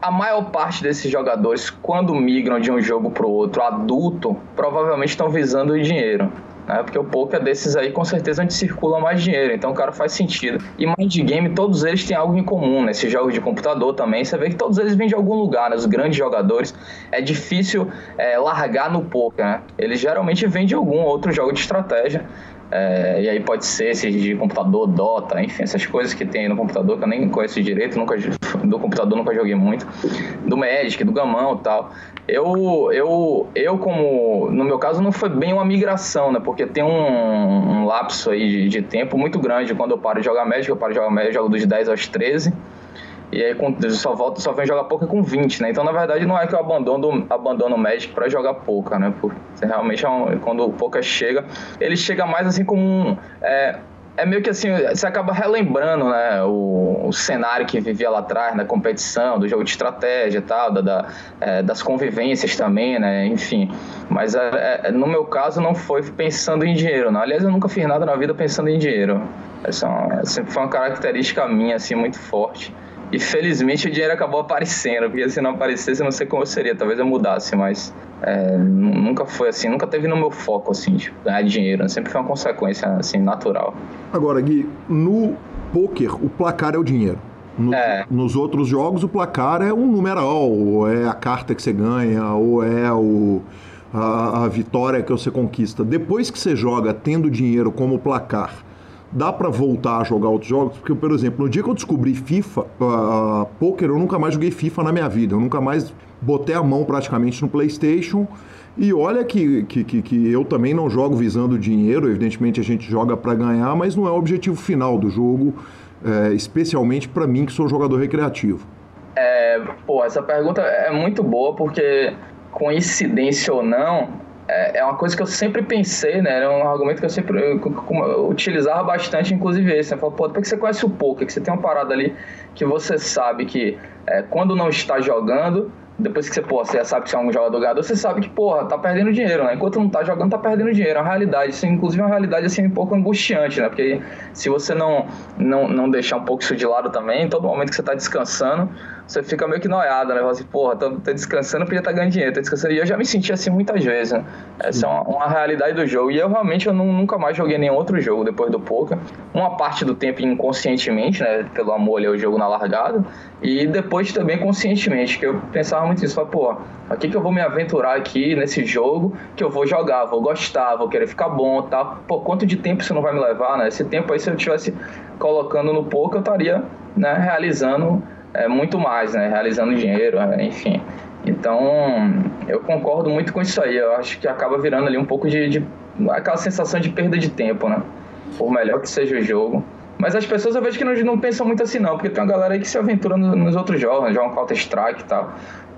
a maior parte desses jogadores, quando migram de um jogo para o outro adulto, provavelmente estão visando o dinheiro né? Porque o poker desses aí, com certeza, onde circula mais dinheiro. Então, o cara faz sentido. E mind game, todos eles têm algo em comum, né? Esses jogos de computador também, você vê que todos eles vêm de algum lugar, né? Os grandes jogadores. É difícil é, largar no poker, né? Eles geralmente vêm de algum outro jogo de estratégia. É, e aí pode ser esse de computador, Dota, enfim, essas coisas que tem no computador que eu nem conheço direito, nunca, do computador nunca joguei muito, do Magic, do Gamão e tal. Eu, eu, eu como, no meu caso não foi bem uma migração, né, porque tem um, um lapso aí de, de, tempo muito grande quando eu paro de jogar Magic, eu paro de jogar Magic, eu jogo dos 10 aos 13, e aí só volto, só venho jogar poker com 20, né? Então, na verdade, não é que eu abandono, abandono o Magic para jogar poker, né? Porque realmente é um, quando o poker chega, ele chega mais assim como um, é, é meio que assim, você acaba relembrando, né, o, o, cenário que vivia lá atrás, na competição, do jogo de estratégia e tal, da, da é, das convivências também, né, enfim. Mas é, é, no meu caso não foi pensando em dinheiro, não. Aliás, eu nunca fiz nada na vida pensando em dinheiro. Essa é sempre foi uma característica minha, assim, muito forte. E felizmente o dinheiro acabou aparecendo, porque se não aparecesse, não sei como seria. Talvez eu mudasse, mas é, nunca foi assim, nunca teve no meu foco, assim, tipo, ganhar dinheiro. Sempre foi uma consequência, assim, natural. Agora, Gui, no poker, o placar é o dinheiro. No, é. Nos outros jogos, o placar é um numeral, ou é a carta que você ganha, ou é o, a, a vitória que você conquista. Depois que você joga tendo dinheiro como placar dá para voltar a jogar outros jogos, porque, por exemplo, no dia que eu descobri FIFA, uh, poker, eu nunca mais joguei FIFA na minha vida, eu nunca mais botei a mão praticamente no PlayStation. E olha que, que, que, que eu também não jogo visando dinheiro, evidentemente a gente joga para ganhar, mas não é o objetivo final do jogo, é, especialmente para mim que sou jogador recreativo. É, pô, essa pergunta é muito boa porque, coincidência ou não, é, é uma coisa que eu sempre pensei, né? Era um argumento que eu sempre eu, eu utilizava bastante, inclusive esse. Né? Falei, pô, por que você conhece o poker? Que você tem uma parada ali que você sabe que é, quando não está jogando, depois que você, pô, você sabe que você é um jogador ganhador, você sabe que, porra, tá perdendo dinheiro, né? Enquanto não tá jogando, tá perdendo dinheiro. É uma realidade. Isso, inclusive, é uma realidade, assim, um pouco angustiante, né? Porque se você não, não, não deixar um pouco isso de lado também, todo momento que você tá descansando, você fica meio que noiado, né? Fala assim, porra, tô, tô descansando, podia estar tá ganhando dinheiro, tô descansando. E eu já me senti assim muitas vezes, né? Essa é uma, uma, realidade do jogo. E eu realmente eu não, nunca mais joguei nenhum outro jogo depois do poker. Uma parte do tempo inconscientemente, né? Pelo amor ali ao jogo na largada. E depois também conscientemente, que eu pensava muito isso. Falei, pô, aqui que eu vou me aventurar aqui nesse jogo, que eu vou jogar, vou gostar, vou querer ficar bom tal. Tá? Pô, quanto de tempo isso não vai me levar, né? Esse tempo aí, se eu estivesse colocando no poker, eu estaria né, realizando é, muito mais, né? Realizando dinheiro, né? enfim. Então, eu concordo muito com isso aí. Eu acho que acaba virando ali um pouco de, de aquela sensação de perda de tempo, né? Por melhor que seja o jogo. Mas as pessoas eu vejo que não, não pensam muito assim, não, porque tem uma galera aí que se aventura nos, nos outros jogos, né? jogam Counter-Strike e tal.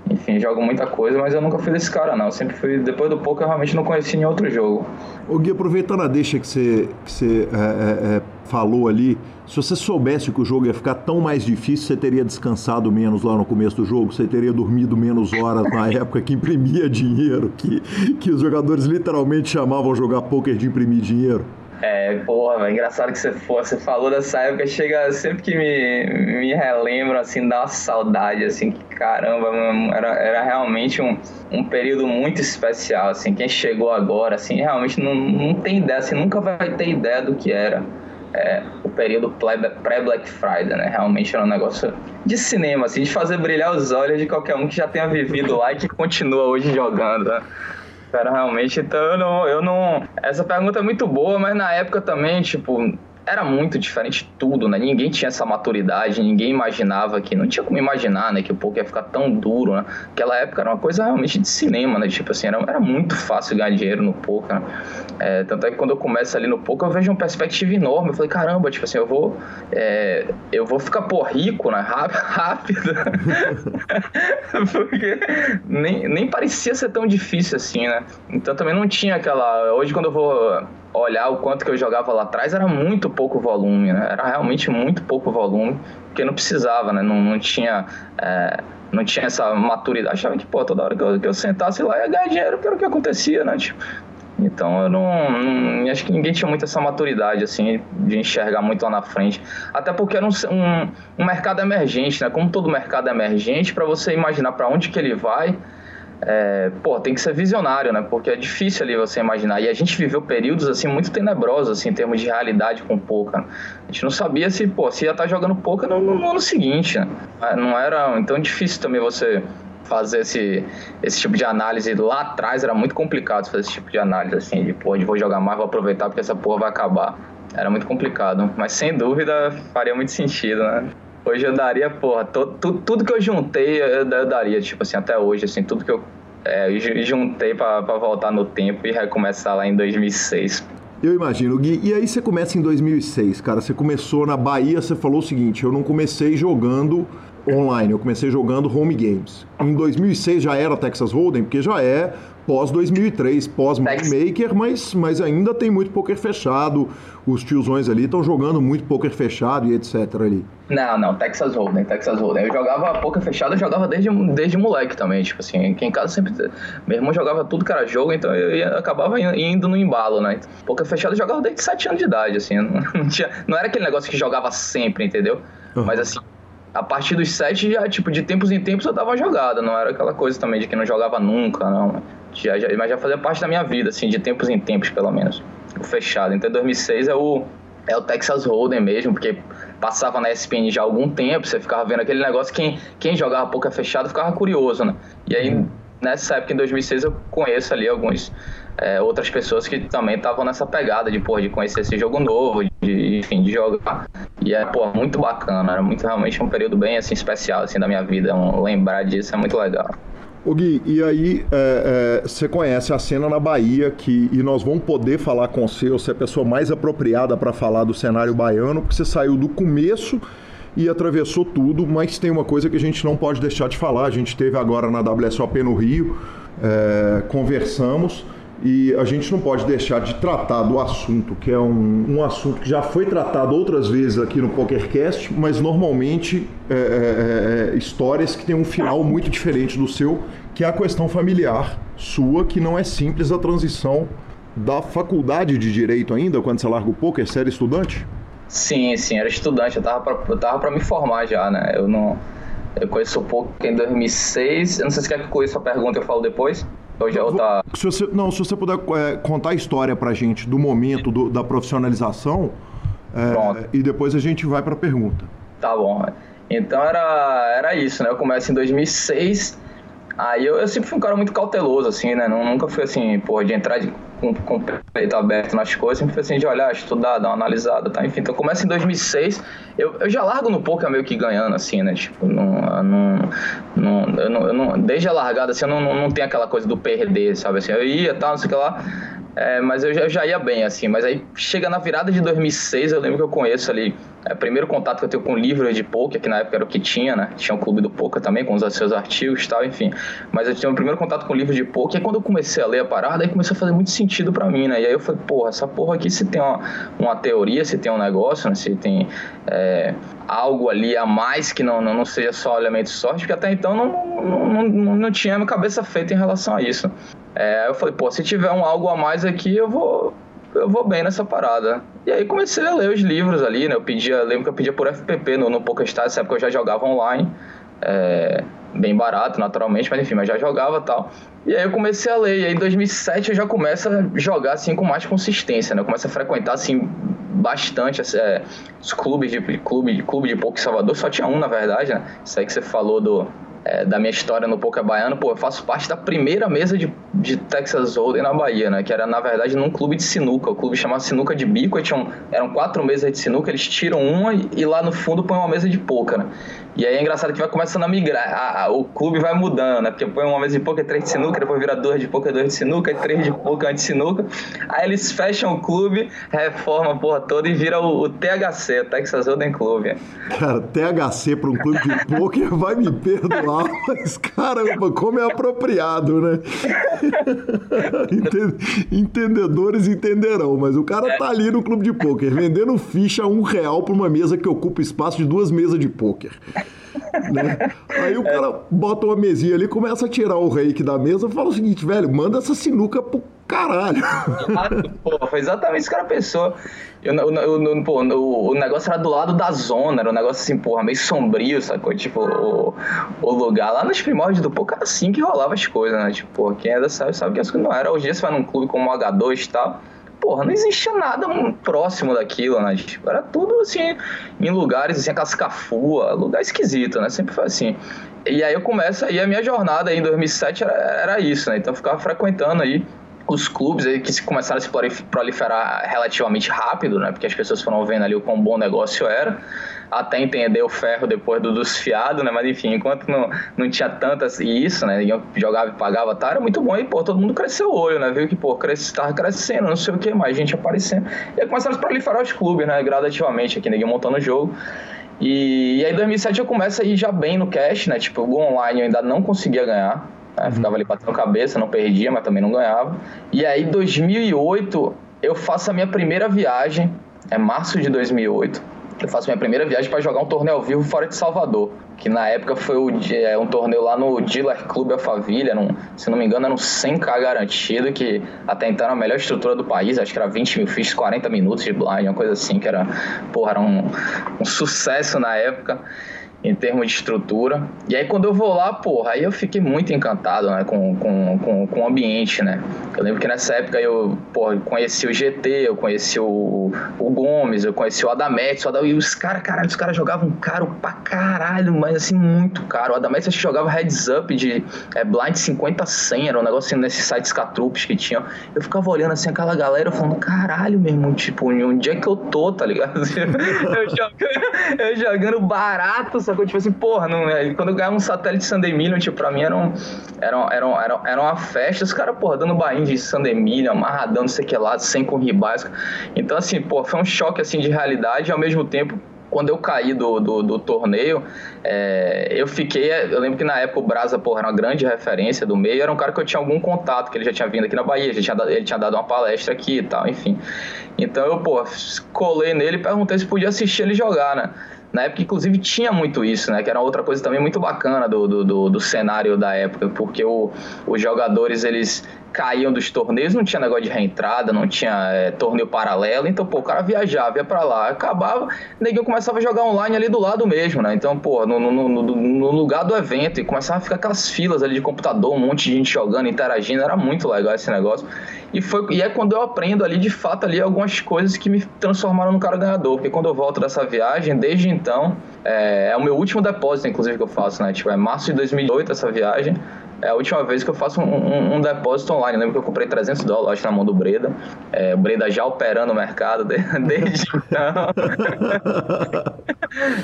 Enfim, jogo muita coisa, mas eu nunca fui desse cara, não. Eu sempre fui, depois do pouco, eu realmente não conheci nenhum outro jogo. O Gui, aproveitando a deixa que você, que você é, é, é, falou ali, se você soubesse que o jogo ia ficar tão mais difícil, você teria descansado menos lá no começo do jogo, você teria dormido menos horas na época que imprimia dinheiro, que, que os jogadores literalmente chamavam jogar poker de imprimir dinheiro? É, porra, engraçado que você, você falou dessa época, chega sempre que me, me relembro, assim, dá uma saudade, assim, que caramba, era, era realmente um, um período muito especial, assim, quem chegou agora, assim, realmente não, não tem ideia, assim, nunca vai ter ideia do que era é, o período pré-Black Friday, né? Realmente era um negócio de cinema, assim, de fazer brilhar os olhos de qualquer um que já tenha vivido lá e que continua hoje jogando, né? Cara, realmente, então eu não, eu não. Essa pergunta é muito boa, mas na época também, tipo, era muito diferente tudo, né? Ninguém tinha essa maturidade, ninguém imaginava que. Não tinha como imaginar, né? Que o poker ia ficar tão duro, né? Aquela época era uma coisa realmente de cinema, né? Tipo assim, era, era muito fácil ganhar dinheiro no poker. Né? É, tanto é que quando eu começo ali no poker, eu vejo uma perspectiva enorme. Eu falei, caramba, tipo assim, eu vou. É, eu vou ficar, pô, rico, né? Rápido. Porque nem, nem parecia ser tão difícil assim, né? Então também não tinha aquela. Hoje, quando eu vou olhar o quanto que eu jogava lá atrás, era muito pouco volume, né? Era realmente muito pouco volume, porque não precisava, né? Não, não tinha... É, não tinha essa maturidade. Achava que, pô, toda hora que eu, que eu sentasse lá ia ganhar dinheiro, que era o que acontecia, né? Tipo, então eu não, não, Acho que ninguém tinha muito essa maturidade, assim, de enxergar muito lá na frente. Até porque era um, um, um mercado emergente, né? Como todo mercado emergente, para você imaginar para onde que ele vai, é, pô, tem que ser visionário, né? Porque é difícil ali você imaginar. E a gente viveu períodos, assim, muito tenebrosos, assim, em termos de realidade com poker. A gente não sabia se, pô, se ia estar tá jogando poker no, no, ano seguinte, né? Não era... Então, difícil também você fazer esse, esse tipo de análise lá atrás. Era muito complicado fazer esse tipo de análise, assim, de, pô, de vou jogar mais, vou aproveitar porque essa porra vai acabar. Era muito complicado. Mas, sem dúvida, faria muito sentido, né? Hoje eu daria, porra, to, tu, tudo que eu juntei, eu, eu, daria, tipo assim, até hoje, assim, tudo que eu é, juntei para voltar no tempo e recomeçar lá em 2006. Eu imagino, Gui. E aí você começa em 2006, cara. Você começou na Bahia, você falou o seguinte: eu não comecei jogando online, eu comecei jogando home games. Em 2006 já era Texas Hold'em, porque já é pós 2003, pós Moneymaker, mas, mas ainda tem muito poker fechado. Os tiozões ali estão jogando muito poker fechado e etc ali. Não, não, Texas Hold'em, Texas Hold'em. Eu jogava poker fechado, eu jogava desde, desde moleque também, tipo assim, aqui em casa sempre... Meu irmão jogava tudo que era jogo, então eu ia, acabava indo no embalo, né? Poker fechado eu jogava desde 7 anos de idade, assim, não, tinha, não era aquele negócio que jogava sempre, entendeu? Uhum. Mas assim, a partir dos sete, já, tipo, de tempos em tempos eu dava jogada, não era aquela coisa também de que não jogava nunca, não. Já, já, mas já fazia parte da minha vida, assim, de tempos em tempos, pelo menos. O fechado. Então, 2006 é o, é o Texas Hold'em mesmo, porque passava na ESPN já há algum tempo, você ficava vendo aquele negócio, quem, quem jogava poker fechado ficava curioso, né? E aí, nessa época, em 2006, eu conheço ali alguns é, outras pessoas que também estavam nessa pegada de, pô, de conhecer esse jogo novo, de, enfim, de jogar. E é, pô, muito bacana, era muito realmente um período bem, assim, especial, assim, da minha vida. Um, lembrar disso é muito legal. O Gui, e aí é, é, você conhece a cena na Bahia que e nós vamos poder falar com você, você é a pessoa mais apropriada para falar do cenário baiano, porque você saiu do começo e atravessou tudo, mas tem uma coisa que a gente não pode deixar de falar. A gente teve agora na WSOP no Rio, é, conversamos e a gente não pode deixar de tratar do assunto, que é um, um assunto que já foi tratado outras vezes aqui no PokerCast, mas normalmente é, é, é, histórias que têm um final muito diferente do seu, que é a questão familiar sua, que não é simples a transição da faculdade de Direito ainda, quando você larga o poker, você era estudante? Sim, sim, era estudante, eu tava eu tava me formar já, né? Eu não... Eu conheço o poker em 2006, eu não sei se quer que eu conheça a pergunta, eu falo depois. Hoje é outra... se você, não, se você puder é, contar a história pra gente do momento do, da profissionalização é, e depois a gente vai pra pergunta. Tá bom. Então era, era isso, né? Eu começo em 2006, aí eu, eu sempre fui um cara muito cauteloso, assim, né? Nunca fui assim, porra, de entrar de, com, com o peito aberto nas coisas, sempre assim, de olhar, estudar, dar uma analisada, tá? Enfim, então começa em 2006, eu, eu já largo no poker meio que ganhando, assim, né? Tipo, não, não, não, eu não, eu não desde a largada, assim, eu não, não, não tem aquela coisa do perder, sabe? Assim, eu ia, tal, não sei o que lá, é, mas eu já, eu já, ia bem, assim. Mas aí chega na virada de 2006, eu lembro que eu conheço ali. É, primeiro contato que eu tenho com livros de poker, que na época era o que tinha, né? Tinha um clube do poker também, com os seus artigos e tal, enfim. Mas eu tinha o primeiro contato com livro de poker. E quando eu comecei a ler a parada, aí começou a fazer muito sentido para mim, né? E aí eu falei, porra, essa porra aqui, se tem uma, uma teoria, se tem um negócio, né? Se tem é, algo ali a mais que não, não, não seja só elemento sorte, porque até então não, não, não, não tinha minha cabeça feita em relação a isso. É, eu falei, pô, se tiver um algo a mais aqui, eu vou eu vou bem nessa parada. E aí comecei a ler os livros ali, né? Eu pedia, lembro que eu pedia por FPP no, no PokerStars, nessa época eu já jogava online, é, bem barato, naturalmente, mas enfim, mas já jogava tal. E aí eu comecei a ler, e aí em 2007 eu já começo a jogar assim com mais consistência, né? Eu começo a frequentar assim bastante é, os clubes de clube, clube de poker Salvador, só tinha um na verdade, né? Isso aí que você falou do é, da minha história no poker baiano, pô, eu faço parte da primeira mesa de, de Texas Hold'em na Bahia, né? Que era, na verdade, num clube de sinuca. O clube chamava Sinuca de Bico, tinham, eram quatro mesas de sinuca, eles tiram uma e, e lá no fundo põem uma mesa de poker, né? E aí é engraçado que vai começando a migrar, a, a, o clube vai mudando, né? Porque põe uma mesa de poker, três de sinuca, depois vira duas de poker, dois de sinuca, três de poker, um de sinuca. Aí eles fecham o clube, reformam a porra toda e vira o, o THC, Texas Hold'em Club. Cara, THC para um clube de poker vai me perdoar, mas caramba, como é apropriado, né? Entendedores entenderão, mas o cara tá ali no clube de poker vendendo ficha um real para uma mesa que ocupa espaço de duas mesas de poker. Né? Aí o cara bota uma mesinha ali, começa a tirar o reiki da mesa e fala o seguinte, velho, manda essa sinuca pro caralho. Pô, foi exatamente isso que o cara pensou. Eu, eu, eu, pô, o, negócio era do lado da zona, era um negócio assim, porra, meio sombrio, sacou? Tipo, o, o lugar lá nos primórdios do pouco era assim que rolava as coisas, né? Tipo, quem é da sabe, sabe que as coisas não era. Hoje em dia você vai num clube como o H2 e tal porra, não existia nada próximo daquilo, né? Tipo, era tudo assim, em lugares assim, cascafua, lugar esquisito, né? Sempre foi assim. E aí eu começo a minha jornada aí em 2007 era, era isso, né? Então eu ficava frequentando aí os clubes aí que começaram a se proliferar relativamente rápido, né? Porque as pessoas foram vendo ali o quão bom negócio era até entender o ferro depois do, dos fiados, né? Mas enfim, enquanto não, não tinha tantas isso, né? Ninguém jogava e pagava, tá? Era muito bom e, pô, todo mundo cresceu o olho, né? Viu que, pô, cresce, tava crescendo, não sei o que mais, gente aparecendo. E aí começaram a proliferar os clubes, né? Gradativamente aqui, ninguém montando o jogo. E, e aí, em 2007, eu começo a ir já bem no cash, né? Tipo, o online eu ainda não conseguia ganhar. Né? Ficava ali batendo cabeça, não perdia, mas também não ganhava. E aí, 2008, eu faço a minha primeira viagem, é março de 2008 eu faço minha primeira viagem para jogar um torneio ao vivo fora de Salvador. Que na época foi o, é, um torneio lá no Dealer Club Alphaville, num, se não me engano, era um 100k garantido, que até então era a melhor estrutura do país, acho que era 20 mil fichas, 40 minutos de blind, uma coisa assim, que era, porra, era um, um sucesso na época em termos de estrutura. E aí quando eu vou lá, porra, aí eu fiquei muito encantado, né, com, com, com, com o ambiente, né. Eu lembro que nessa época eu, porra, conheci o GT, eu conheci o, o Gomes, eu conheci o Adametes, o e os caras, caralho, os caras jogavam caro pra caralho, mas assim, muito caro. O Adametes acho jogava heads up de é, blind 50 100, era um negócio assim, nesses sites catrups que tinham. Eu ficava olhando assim aquela galera falando, caralho, meu irmão, tipo, onde é que eu tô, tá ligado? eu, jogando, eu jogando barato, sabe? Sacou? Tipo assim, porra, não, é, quando eu ganhava um satélite Sunday Million, tipo, pra mim era, um, era, era, era, era uma festa, os caras, porra, dando bainha de Sunday Million, amarradão, não sei o que lá, sem com. Então, assim, pô, foi um choque, assim, de realidade e ao mesmo tempo quando eu caí do, do, do torneio, é, eu fiquei. Eu lembro que na época o Brasa, porra, era uma grande referência do meio, era um cara que eu tinha algum contato, que ele já tinha vindo aqui na Bahia, ele tinha, ele tinha dado uma palestra aqui e tal, enfim. Então eu, pô, colei nele e perguntei se podia assistir ele jogar, né? Na época, inclusive, tinha muito isso, né? Que era outra coisa também muito bacana do, do, do, do cenário da época, porque o, os jogadores, eles caíam dos torneios, não tinha negócio de reentrada, não tinha é, torneio paralelo, então, pô, o cara viajava, ia pra lá, acabava, neguinho começava a jogar online ali do lado mesmo, né? Então, pô, no, no, no, no, lugar do evento, e começava a ficar aquelas filas ali de computador, um monte de gente jogando, interagindo, era muito legal esse negócio. E, foi, e é quando eu aprendo ali, de fato, ali, algumas coisas que me transformaram num cara ganhador, porque quando eu volto dessa viagem, desde então, é, é o meu último depósito, inclusive, que eu faço, né? Tipo, é março de 2008 essa viagem, é a última vez que eu faço um, um, um depósito online. Eu lembro que eu comprei 300 dólares acho, na mão do Breda. É, o Breda já operando o mercado desde então.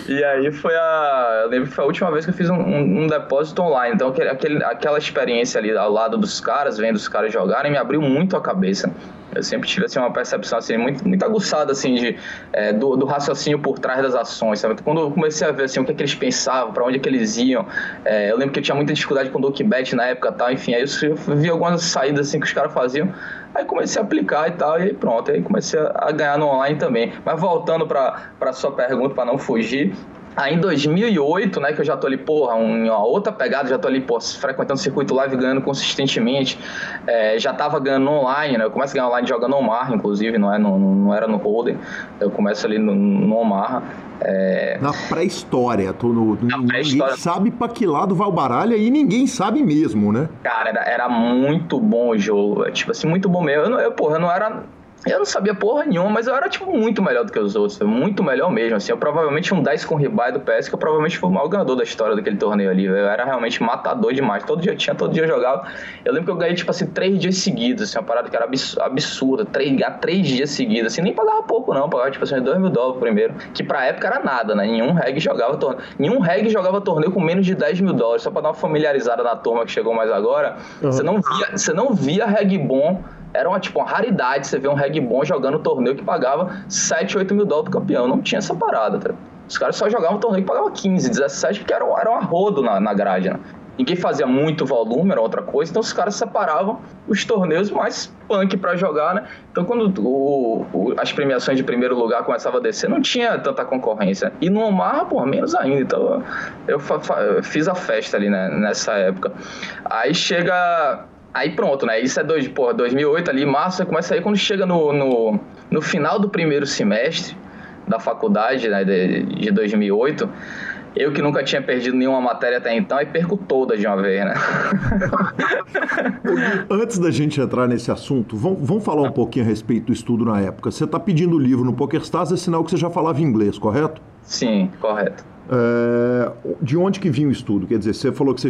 e aí foi a. Eu lembro que foi a última vez que eu fiz um, um, depósito online. Então, aquele, aquela experiência ali ao lado dos caras, vendo os caras jogarem, me abriu muito a cabeça. Eu sempre tive assim, uma percepção assim, muito, muito aguçada assim, de, é, do, do, raciocínio por trás das ações. Sabe? Quando eu comecei a ver assim, o que, é que eles pensavam, para onde é que eles iam, é, eu lembro que eu tinha muita dificuldade com o Dokibet na época, tal, enfim, aí eu vi algumas saídas assim, que os caras faziam. Aí comecei a aplicar e tal, e pronto, aí comecei a ganhar no online também. Mas voltando para sua pergunta, para não fugir, Aí em 2008, né, que eu já tô ali, porra, uma outra pegada, já tô ali, pô, frequentando o circuito live, ganhando consistentemente, é, já tava ganhando online, né, eu começo a ganhar online jogando Omar, inclusive, não, é, não, não era no Holden, eu começo ali no, no Omar. É... Na pré-história, tô no, Na pré ninguém sabe pra que lado vai o baralho e ninguém sabe mesmo, né? Cara, era, era muito bom o jogo, tipo assim, muito bom mesmo, eu, eu porra, eu não era eu não sabia porra nenhuma, mas eu era, tipo, muito melhor do que os outros. Muito melhor mesmo, assim. Eu provavelmente um 10 com ribai do PS, que eu provavelmente fui o maior ganhador da história daquele torneio ali. Eu era realmente matador demais. Todo dia tinha, todo dia eu jogava. Eu lembro que eu ganhei, tipo assim, três dias seguidos, assim, uma parada que era absurda. Três, três dias seguidos, assim. Nem pagava pouco, não. Pagava, tipo assim, 2 mil dólares primeiro. Que pra época era nada, né? Nenhum reg jogava torneio. Nenhum reg jogava torneio com menos de 10 mil dólares. Só pra dar uma familiarizada na turma que chegou mais agora. Uhum. Você não via, você não via reg bom era uma, tipo, uma raridade você ver um reg bom jogando um torneio que pagava 7, 8 mil dólares pro campeão. Não tinha essa parada, tá? Os caras só jogavam um torneio que pagava 15, 17, porque era, era um arrodo na, na grade, né? Ninguém fazia muito volume, era outra coisa, então os caras separavam os torneios mais punk para jogar, né? Então quando o, o, as premiações de primeiro lugar começavam a descer, não tinha tanta concorrência. E no Omar, pô, menos ainda. Então eu, eu fiz a festa ali né, nessa época. Aí chega Aí pronto, né? Isso é dois, porra, 2008 ali, março, começa aí quando chega no, no, no final do primeiro semestre da faculdade, né, de, de 2008, eu que nunca tinha perdido nenhuma matéria até então, aí perco todas de uma vez, né? Antes da gente entrar nesse assunto, vamos, vamos falar um pouquinho a respeito do estudo na época. Você está pedindo o livro no PokerStars, é sinal que você já falava inglês, correto? Sim, correto. É, de onde que vinha o estudo? Quer dizer, você falou que você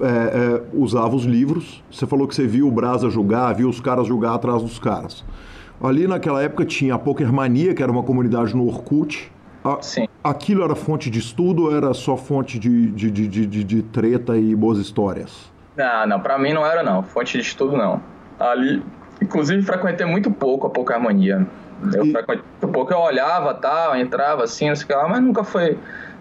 é, é, usava os livros, você falou que você viu o Brasa julgar, viu os caras julgar atrás dos caras. Ali naquela época tinha a Pokermania, que era uma comunidade no Orkut. A, Sim. Aquilo era fonte de estudo ou era só fonte de, de, de, de, de treta e boas histórias? Não, não, pra mim não era não. Fonte de estudo não. Ali, inclusive, frequentei muito pouco a Pokermania. Eu e... frequentei muito pouco, eu olhava, tal, entrava assim, não sei o que lá, mas nunca foi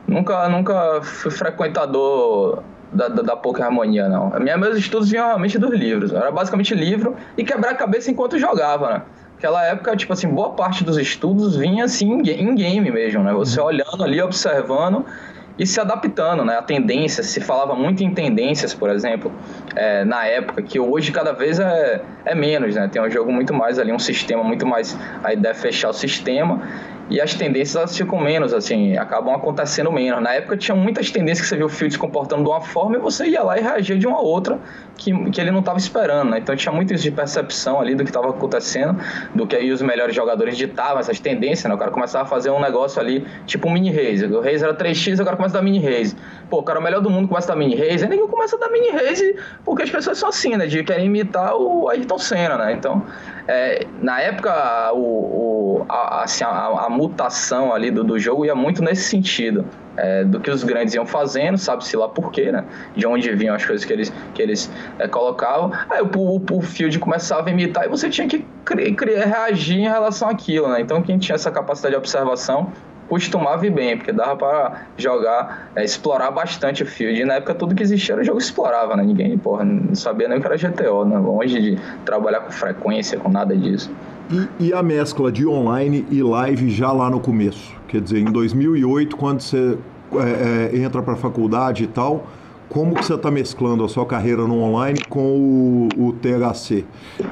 Nunca, nunca fui frequentador da, da, da Poker Harmonia, não. Minha, meus estudos vinham realmente dos livros. Era basicamente livro e quebrar a cabeça enquanto jogava, né? Naquela época, tipo assim, boa parte dos estudos vinha assim em game mesmo, né? Você uhum. olhando ali, observando e se adaptando, né? A tendência, se falava muito em tendências, por exemplo, é, na época, que hoje cada vez é, é menos, né? Tem um jogo muito mais ali, um sistema muito mais. A ideia é fechar o sistema e as tendências elas ficam menos, assim, acabam acontecendo menos. Na época tinha muitas tendências que você viu o fio se comportando de uma forma e você ia lá e reagia de uma outra que, que ele não estava esperando, né? Então tinha muito isso de percepção ali do que estava acontecendo, do que aí os melhores jogadores ditavam essas tendências, né? O cara começava a fazer um negócio ali, tipo um mini raise. O raise era 3x, o cara começa a dar mini raise. Pô, o cara melhor do mundo começa a dar mini raise, aí ninguém começa a dar mini raise porque as pessoas são assim, né? De querem imitar o Ayrton Senna, né? Então, é, na época, o, o a, assim, a, a, mutação ali do, do jogo ia muito nesse sentido. É, do que os grandes iam fazendo, sabe-se lá por quê, né? De onde vinham as coisas que eles, que eles é, colocavam. Aí o, o, o field começava a imitar e você tinha que criar, reagir em relação àquilo, né? Então quem tinha essa capacidade de observação costumava ir bem, porque dava para jogar, é, explorar bastante o field. E na época tudo que existia era o jogo explorava, né? Ninguém, porra, não sabia nem o que era GTO, né? Longe de trabalhar com frequência, com nada disso. E, e, a mescla de online e live já lá no começo? Quer dizer, em 2008, quando você é, é, entra para a faculdade e tal, como que você está mesclando a sua carreira no online com o, o THC?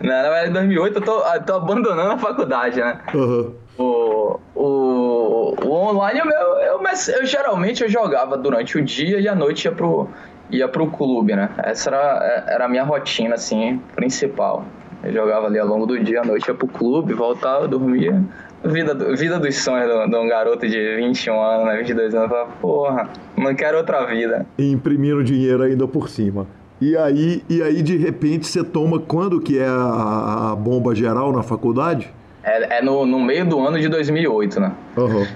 Na verdade, em 2008 eu tô, tô abandonando a faculdade, né? Uhum. O, o, o online, eu, eu, eu, eu, geralmente eu jogava durante o dia e à noite ia pro, ia pro clube, né? Essa era, era a minha rotina, assim, principal. Eu jogava ali ao longo do dia, à noite ia pro clube, voltava, dormia. Vida, vida dos sonhos de, de um garoto de 21 anos, né, 22 anos, fala, porra, não quero outra vida. E imprimindo dinheiro ainda por cima. E aí, e aí de repente, você toma quando que é a, a bomba geral na faculdade? É, é no, no meio do ano de 2008, né? Uhum.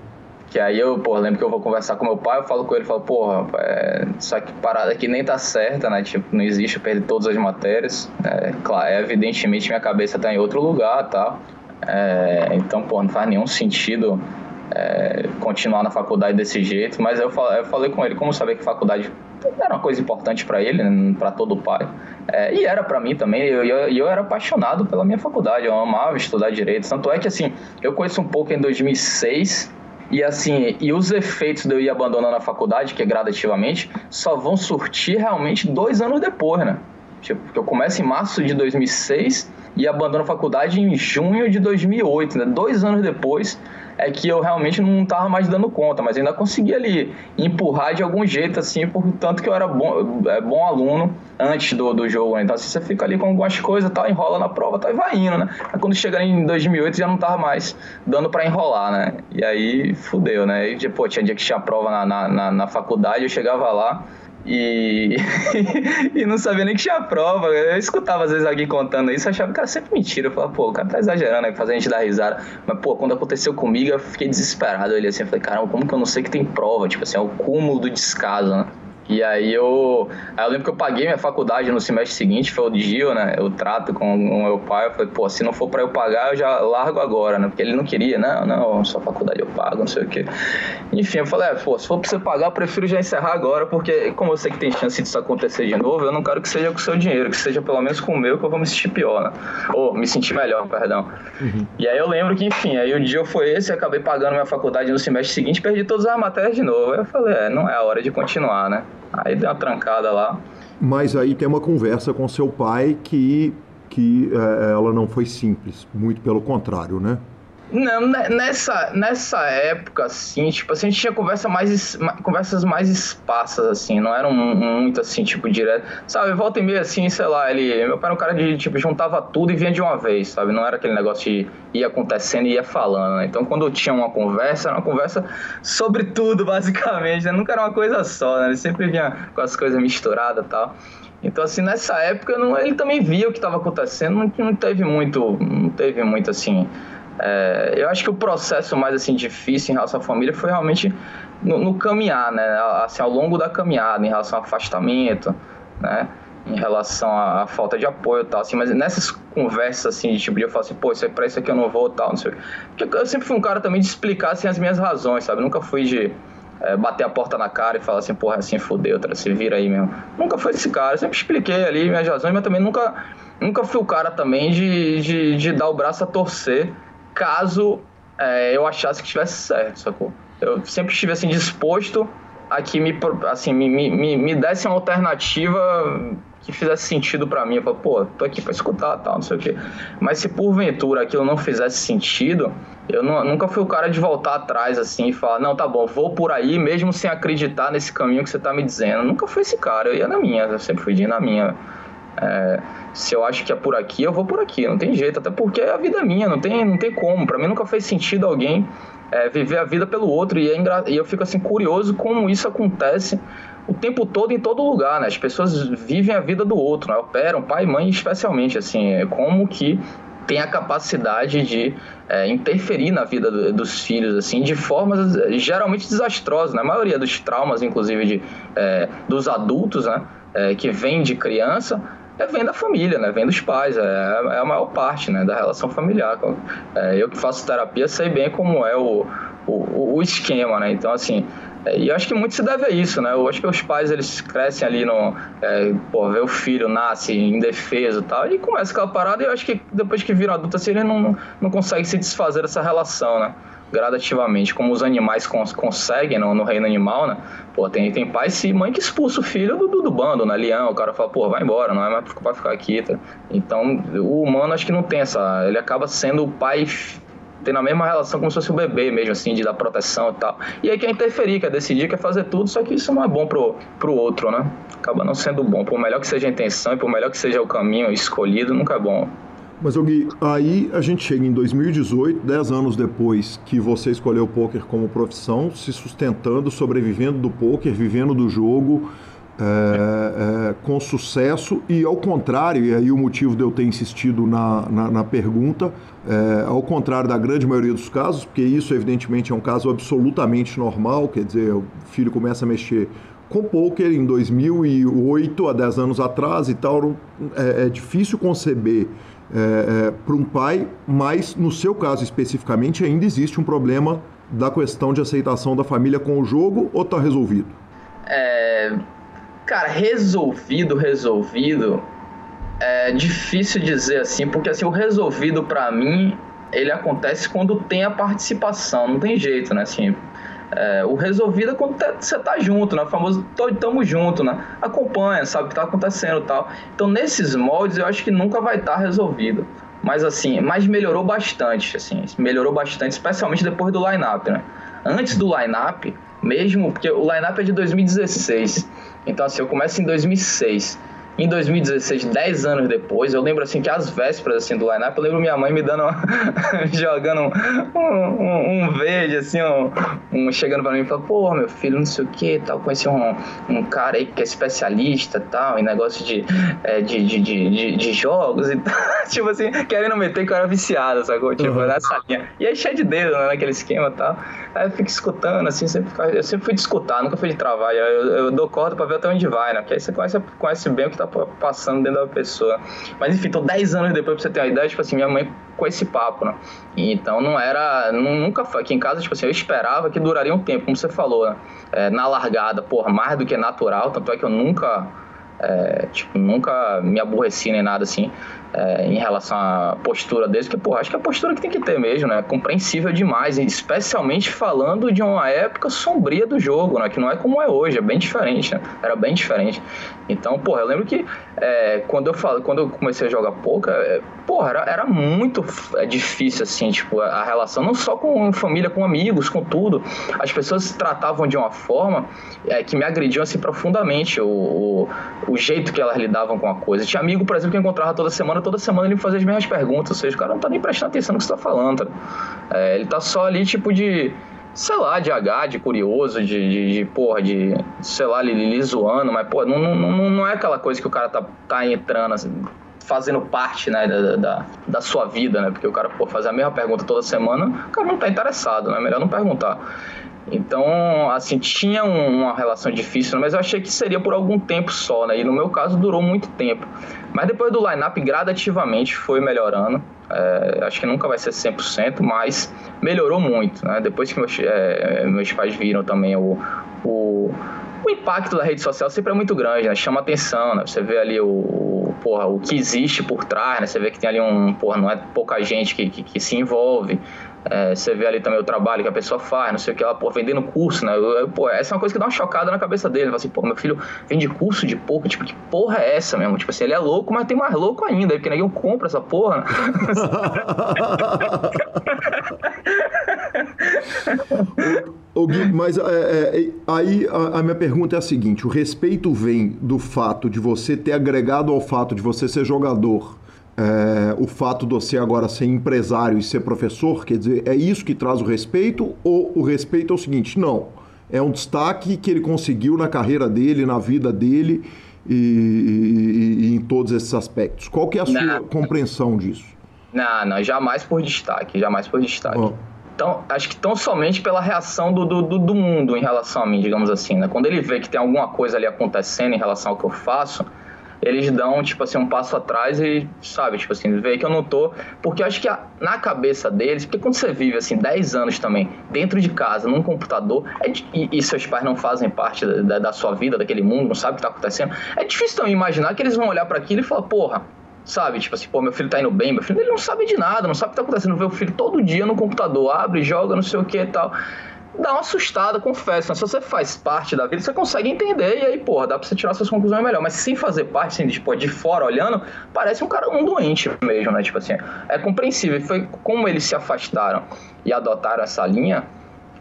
Que aí eu, pô, lembro que eu vou conversar com meu pai, eu falo com ele, falo, porra, é, só que parada aqui nem tá certa, né? Tipo, não existe, eu perdi todas as matérias. É, claro, é, evidentemente minha cabeça tá em outro lugar e tal. É, então, pô, não faz nenhum sentido é, continuar na faculdade desse jeito. Mas eu eu falei com ele, como saber que faculdade era uma coisa importante para ele, né, para todo pai. É, e era para mim também. Eu, eu, eu, era apaixonado pela minha faculdade. Eu amava estudar direito. Tanto é que, assim, eu conheço um pouco em 2006 e assim, e os efeitos de eu ir abandonando a faculdade, que é gradativamente, só vão surtir realmente dois anos depois, né? Tipo, eu começo em março de 2006 e abandono a faculdade em junho de 2008, né? Dois anos depois é que eu realmente não estava mais dando conta, mas ainda consegui ali empurrar de algum jeito, assim, por tanto que eu era bom, é, bom aluno antes do, do jogo, né? Então, assim, você fica ali com algumas coisas, tá, enrola na prova, tá, e vai indo, né? Quando chega em 2008 já não tava mais dando para enrolar, né? E aí, fudeu, né? E, pô, tinha dia que tinha prova na, na, na, na faculdade, eu chegava lá, e, e não sabia nem que tinha prova. Eu escutava às vezes alguém contando isso, achava que era sempre mentira. Eu falava, pô, o cara tá exagerando, né? Fazer a gente dar risada. Mas, pô, quando aconteceu comigo, eu fiquei desesperado. Olhei assim, eu falei, caramba, como que eu não sei que tem prova? Tipo assim, é o cúmulo do descaso, né? E aí eu, aí eu lembro que eu paguei minha faculdade no semestre seguinte, foi o dia, né? Eu trato com o meu pai, eu falei, pô, se não for para eu pagar, eu já largo agora, né? Porque ele não queria, não, não, sua faculdade eu pago, não sei o quê. Enfim, eu falei, é, pô, se for pra você pagar, eu prefiro já encerrar agora, porque como eu sei que tem chance disso acontecer de novo, eu não quero que seja com o seu dinheiro, que seja pelo menos com o meu, que eu vou me sentir pior, né? Ou me sentir melhor, perdão. Uhum. E aí eu lembro que, enfim, aí o dia foi esse, eu acabei pagando minha faculdade no semestre seguinte, perdi todas as matérias de novo. Aí eu falei, é, não é a hora de continuar, né? Aí deu uma trancada lá. Mas aí tem uma conversa com seu pai que, que é, ela não foi simples, muito pelo contrário, né? Não, nessa, nessa época, assim, tipo assim, a gente tinha conversa mais, conversas mais esparsas, assim, não eram muito, assim, tipo, direto. Sabe, volta e meia, assim, sei lá, ele... Meu pai era um cara de, tipo, juntava tudo e vinha de uma vez, sabe? Não era aquele negócio de ir acontecendo e ia falando, né? Então, quando tinha uma conversa, era uma conversa sobre tudo, basicamente, né? Nunca era uma coisa só, né? Ele sempre vinha com as coisas misturadas e tal. Então, assim, nessa época, não, ele também via o que estava acontecendo, não, não teve muito, não teve muito, assim é, eu acho que o processo mais assim difícil em relação à família foi realmente no, no, caminhar, né? Assim, ao longo da caminhada, em relação ao afastamento, né? Em relação à, à falta de apoio e tal, assim, mas nessas conversas, assim, de tipo, eu falo assim, pô, isso é pra isso aqui eu não vou tal, não sei. Porque eu sempre fui um cara também de explicar, assim, as minhas razões, sabe? nunca fui de é, bater a porta na cara e falar assim, porra, assim, fodeu, tá? se vira aí mesmo. Nunca fui esse cara, eu sempre expliquei ali minhas razões, mas também nunca, nunca fui o cara também de, de, de dar o braço a torcer caso é, eu achasse que estivesse certo, sacou? Eu sempre estive assim disposto a que me, assim, me, me, me desse uma alternativa que fizesse sentido para mim. Eu pô, tô aqui para escutar tal, não sei o quê. Mas se porventura aquilo não fizesse sentido, eu não, nunca fui o cara de voltar atrás assim e falar, não, tá bom, vou por aí mesmo sem acreditar nesse caminho que você tá me dizendo. nunca fui esse cara, eu ia na minha, eu sempre fui de ir na minha. É, se eu acho que é por aqui, eu vou por aqui, não tem jeito, até porque a vida é minha, não tem, não tem como. Para mim nunca fez sentido alguém é, viver a vida pelo outro e, é e eu fico assim curioso como isso acontece o tempo todo em todo lugar, né? As pessoas vivem a vida do outro, né? operam, pai e mãe especialmente, assim, é como que tem a capacidade de é, interferir na vida do, dos filhos, assim, de formas geralmente desastrosas. Né? maioria dos traumas, inclusive, de, é, dos adultos, né? É, que vem de criança, é, vem da família, né? Vem dos pais, é, é a maior parte, né? Da relação familiar. É, eu que faço terapia sei bem como é o, o, o esquema, né? Então, assim, é, e eu acho que muito se deve a isso, né? Eu acho que os pais, eles crescem ali no... É, pô, vê o filho, nasce indefeso e tal, e começa aquela parada e eu acho que depois que vira adulto, assim, ele não, não consegue se desfazer dessa relação, né? Gradativamente, como os animais cons conseguem no, no, reino animal, né? Pô, tem, tem pai e mãe que expulsa o filho do, do, do, bando, né? Leão, o cara fala, pô, vai embora, não é mais pra ficar aqui, tá? Então, o humano acho que não tem essa... Ele acaba sendo o pai tendo a mesma relação como se fosse o bebê mesmo, assim, de dar proteção e tal. E aí quer interferir, quer decidir, quer fazer tudo, só que isso não é bom pro, pro outro, né? Acaba não sendo bom. Por melhor que seja a intenção e por melhor que seja o caminho escolhido, nunca é bom. Mas, Gui, aí a gente chega em 2018, 10 anos depois que você escolheu o poker como profissão, se sustentando, sobrevivendo do poker, vivendo do jogo, é, é, com sucesso. E ao contrário, e aí o motivo de eu ter insistido na, na, na pergunta, é, ao contrário da grande maioria dos casos, porque isso evidentemente é um caso absolutamente normal, quer dizer, o filho começa a mexer com poker em 2008, há 10 anos atrás e tal, é, é difícil conceber é, é, para um pai, mas no seu caso especificamente ainda existe um problema da questão de aceitação da família com o jogo ou está resolvido? É, cara, resolvido, resolvido, é difícil dizer assim, porque assim, o resolvido para mim ele acontece quando tem a participação, não tem jeito, né? Assim, é, o resolvido é quando tá, você tá junto, né? O famoso tamo junto, né? Acompanha, sabe o que tá acontecendo tal. Então, nesses moldes, eu acho que nunca vai estar tá resolvido. Mas assim, mas melhorou bastante, assim, melhorou bastante, especialmente depois do line-up, né? Antes do line-up, mesmo, porque o line-up é de 2016. Então, assim, eu começo em 2006 em 2016, 10 anos depois, eu lembro assim que as vésperas assim, do line-up, eu lembro minha mãe me dando uma, jogando um, um, um, verde, assim, um, um chegando pra mim e falando, pô, meu filho, não sei o que, tal, conheci um, um cara aí que é especialista tal, em negócio de, é, de, de, de, de, jogos e tal. tipo assim, querendo meter que eu era viciado, sacou? Tipo, uhum. nessa linha. E aí cheio de dedo, né, naquele esquema e tal. Aí eu fico escutando, assim, sempre, eu sempre fui de escutar, nunca fui de travar. Eu, eu, eu dou corda pra ver até onde vai, né? Porque aí você conhece, conhece bem o que tá passando dentro da pessoa. Mas enfim, então 10 anos depois pra você ter uma ideia, tipo assim, minha mãe com esse papo, né? Então não era. Nunca foi. Aqui em casa, tipo assim, eu esperava que duraria um tempo, como você falou, né? É, na largada, porra, mais do que natural, tanto é que eu nunca. É, tipo, nunca me aborreci nem nada assim é, em relação à postura deles, que, pô, acho que é a postura que tem que ter mesmo, né? Compreensível demais, especialmente falando de uma época sombria do jogo, né? Que não é como é hoje, é bem diferente, né? Era bem diferente. Então, porra, eu lembro que é, quando, eu falo, quando eu comecei a jogar poker, é, porra, era, era muito é, difícil, assim, tipo, a relação, não só com família, com amigos, com tudo. As pessoas se tratavam de uma forma é, que me agrediam, assim, profundamente, o, o, o jeito que elas lidavam com a coisa. Tinha amigo, por exemplo, que eu encontrava toda semana toda semana ele me as mesmas perguntas. Ou seja, o cara não tá nem prestando atenção no que você tá falando. É, ele tá só ali, tipo, de. Sei lá, de H, de curioso, de, de, de porra, de. Sei lá, li zoando, mas, pô, não, não, não é aquela coisa que o cara tá, tá entrando, assim, fazendo parte, né, da, da, da, sua vida, né? Porque o cara, pô, fazer a mesma pergunta toda semana, o cara não tá interessado, né? Melhor não perguntar. Então, assim, tinha uma relação difícil, mas eu achei que seria por algum tempo só, né? E no meu caso durou muito tempo. Mas depois do line-up, gradativamente foi melhorando. É, acho que nunca vai ser 100%, mas melhorou muito, né? Depois que meus, é, meus pais viram também o, o, o, impacto da rede social sempre é muito grande, né? Chama atenção, né? Você vê ali o, porra, o que existe por trás, né? Você vê que tem ali um, porra, não é pouca gente que, que, que se envolve. É, você vê ali também o trabalho que a pessoa faz, não sei o que, ela, pô, vendendo curso, né? Eu, eu, pô, essa é uma coisa que dá uma chocada na cabeça dele. Ele fala assim, pô, meu filho vende curso de pouco, tipo, que porra é essa mesmo? Tipo assim, ele é louco, mas tem mais louco ainda, porque ninguém compra essa porra. Né? Ô, Gui, mas é, é, aí a, a, minha pergunta é a seguinte: o respeito vem do fato de você ter agregado ao fato de você ser jogador é, o fato de você agora ser empresário e ser professor, quer dizer, é isso que traz o respeito? Ou o respeito é o seguinte, não, é um destaque que ele conseguiu na carreira dele, na vida dele e, e, e em todos esses aspectos. Qual que é a sua não, compreensão disso? Não, não, jamais por destaque, jamais por destaque. Oh. Então, acho que tão somente pela reação do, do, do, mundo em relação a mim, digamos assim. Né? Quando ele vê que tem alguma coisa ali acontecendo em relação ao que eu faço, eles dão, tipo assim, um passo atrás e, sabe, tipo assim, vê que eu não tô. Porque eu acho que a, na cabeça deles, porque quando você vive, assim, 10 anos também, dentro de casa, num computador, é, e, e, seus pais não fazem parte da, da, sua vida, daquele mundo, não sabe o que tá acontecendo, é difícil também imaginar que eles vão olhar para aquilo e falar, porra, sabe? Tipo assim, pô, meu filho tá indo bem, meu filho ele não sabe de nada, não sabe o que tá acontecendo, vê o filho todo dia no computador, abre, joga, não sei o que e tal dá uma assustada, confesso. Né? Se você faz parte da vida, você consegue entender e aí, porra, dá pra você tirar suas conclusões melhor. Mas sem fazer parte, assim, tipo, de fora olhando, parece um cara, um doente mesmo, né? Tipo assim, é compreensível. Foi como eles se afastaram e adotaram essa linha,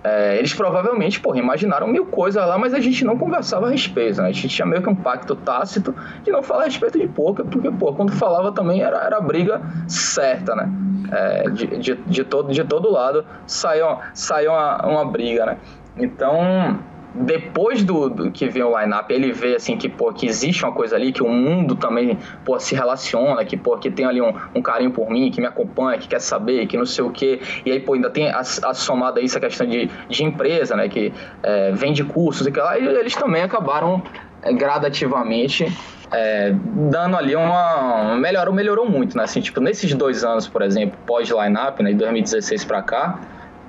é, eles provavelmente, porra, imaginaram mil coisas lá, mas a gente não conversava a respeito, né? A gente tinha meio que um pacto tácito de não falar a respeito de pouca, porque, pô, quando falava também era, era briga certa, né? É, de, de, de, todo, de todo lado saiu, saiu uma, uma briga, né? Então, depois do, do, que vem o line-up, ele vê assim que, pô, que existe uma coisa ali, que o mundo também pô, se relaciona, que, pô, que tem ali um, um carinho por mim, que me acompanha, que quer saber, que não sei o quê. E aí, pô, ainda tem a, a isso a questão de, de empresa, né? Que é, vende cursos e que lá, e eles também acabaram é, gradativamente é, dando ali uma. Melhorou, melhorou muito, né? Assim, tipo, nesses dois anos, por exemplo, pós-line-up, né, de 2016 para cá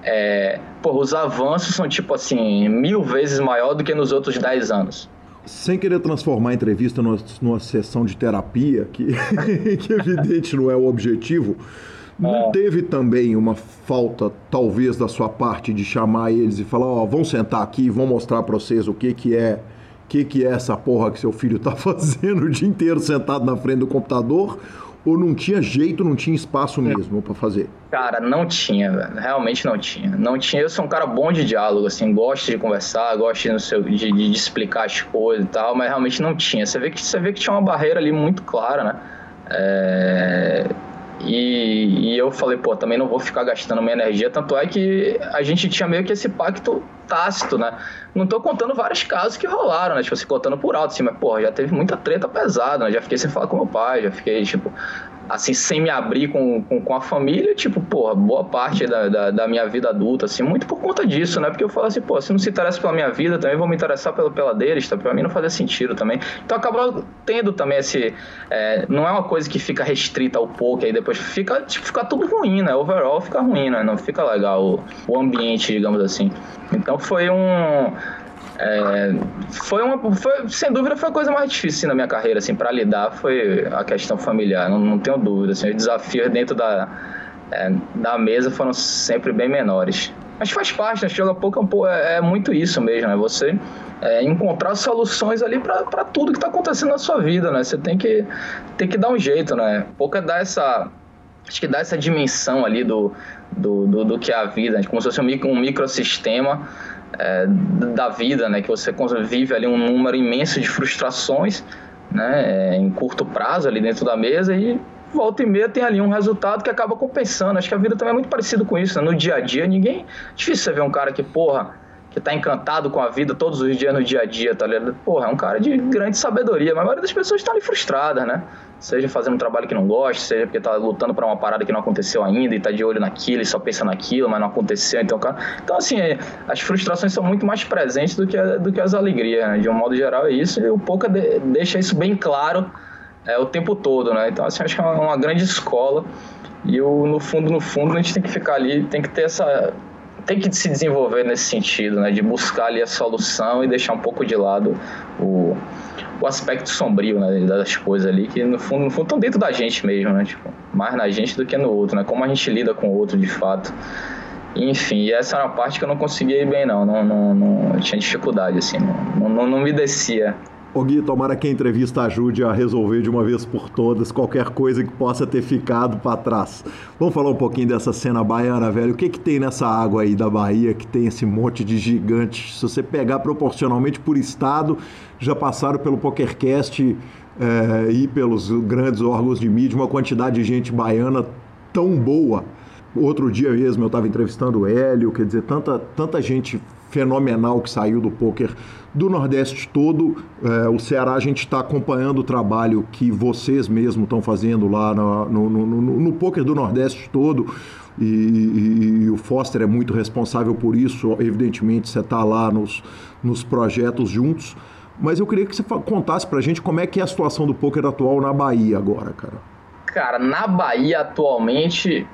é, pô, os avanços são tipo assim, mil vezes maior do que nos outros dez anos. Sem querer transformar a entrevista numa, numa sessão de terapia, que, que evidente não é o objetivo, não é. teve também uma falta, talvez, da sua parte de chamar eles e falar, ó, oh, vamos sentar aqui e vamos mostrar para vocês o que que é que que é essa porra que seu filho tá fazendo o dia inteiro sentado na frente do computador? Ou não tinha jeito, não tinha espaço mesmo para fazer? Cara, não tinha, velho. Realmente não tinha. Não tinha. Eu sou um cara bom de diálogo, assim, gosto de conversar, gosto de, seu, de, de, explicar as coisas e tal, mas realmente não tinha. Você vê que, você vê que tinha uma barreira ali muito clara, né? É... E, e, eu falei, pô, também não vou ficar gastando minha energia. Tanto é que a gente tinha meio que esse pacto tácito, né? Não tô contando vários casos que rolaram, né? Tipo, assim, contando por alto, assim, mas, porra, já teve muita treta pesada, né? Já fiquei sem falar com meu pai, já fiquei, tipo, assim, sem me abrir com, com, com, a família, tipo, porra, boa parte da, da, da, minha vida adulta, assim, muito por conta disso, né? Porque eu falo assim, pô, se não se interessa pela minha vida, também vou me interessar pela, pela deles, tá? Pra mim não fazia sentido também. Então acabou tendo também esse. É, não é uma coisa que fica restrita ao pouco, aí depois fica, tipo, fica tudo ruim, né? Overall fica ruim, né? Não fica legal o, o ambiente, digamos assim. Então foi um. É, foi uma, foi, sem dúvida, foi a coisa mais difícil na minha carreira, assim, para lidar foi a questão familiar, não, não tenho dúvida. Assim, os desafios dentro da, é, da mesa foram sempre bem menores. Mas faz parte, né? Joga pouco é, é, muito isso mesmo, né? Você é, encontrar soluções ali para tudo que está acontecendo na sua vida, né? Você tem que, tem que dar um jeito, né? Pouco dá essa. Acho que dá essa dimensão ali do, do, do, do que é a vida, né? como se fosse um, micro, um microsistema é, da vida, né? Que você vive ali um número imenso de frustrações, né? Em curto prazo ali dentro da mesa e volta e meia tem ali um resultado que acaba compensando. Acho que a vida também é muito parecido com isso, né? No dia a dia, ninguém... Difícil você ver um cara que, porra, que tá encantado com a vida todos os dias no dia a dia, tá ligado? Porra, é um cara de grande sabedoria, mas a maioria das pessoas estão ali frustradas, né? Seja fazendo um trabalho que não gosta, seja porque tá lutando para uma parada que não aconteceu ainda e tá de olho naquilo e só pensa naquilo, mas não aconteceu. Então, cara... então assim, é, as frustrações são muito mais presentes do que, do que as alegrias, né? De um modo geral é isso, e o Pouca de, deixa isso bem claro é, o tempo todo, né? Então, assim, acho que é uma, uma grande escola. E no fundo, no fundo, a gente tem que ficar ali, tem que ter essa. Tem que se desenvolver nesse sentido, né? De buscar ali a solução e deixar um pouco de lado o, o aspecto sombrio né, das coisas ali, que no fundo, no fundo estão dentro da gente mesmo, né? Tipo, mais na gente do que no outro, né? Como a gente lida com o outro de fato. Enfim, essa era uma parte que eu não conseguia ir bem, não. não, não, não tinha dificuldade, assim, não, não, não me descia. Ô Gui, tomara que a entrevista ajude a resolver de uma vez por todas qualquer coisa que possa ter ficado para trás. Vamos falar um pouquinho dessa cena baiana, velho. O que que tem nessa água aí da Bahia que tem esse monte de gigantes? Se você pegar proporcionalmente por estado, já passaram pelo PokerCast é, e pelos grandes órgãos de mídia uma quantidade de gente baiana tão boa. Outro dia mesmo eu estava entrevistando o Hélio, quer dizer, tanta, tanta gente fenomenal que saiu do poker do Nordeste todo. É, o Ceará, a gente está acompanhando o trabalho que vocês mesmos estão fazendo lá no, no, no, no poker do Nordeste todo. E, e, e, o Foster é muito responsável por isso. Evidentemente, você está lá nos, nos projetos juntos. Mas eu queria que você contasse pra gente como é que é a situação do poker atual na Bahia agora, cara. Cara, na Bahia atualmente,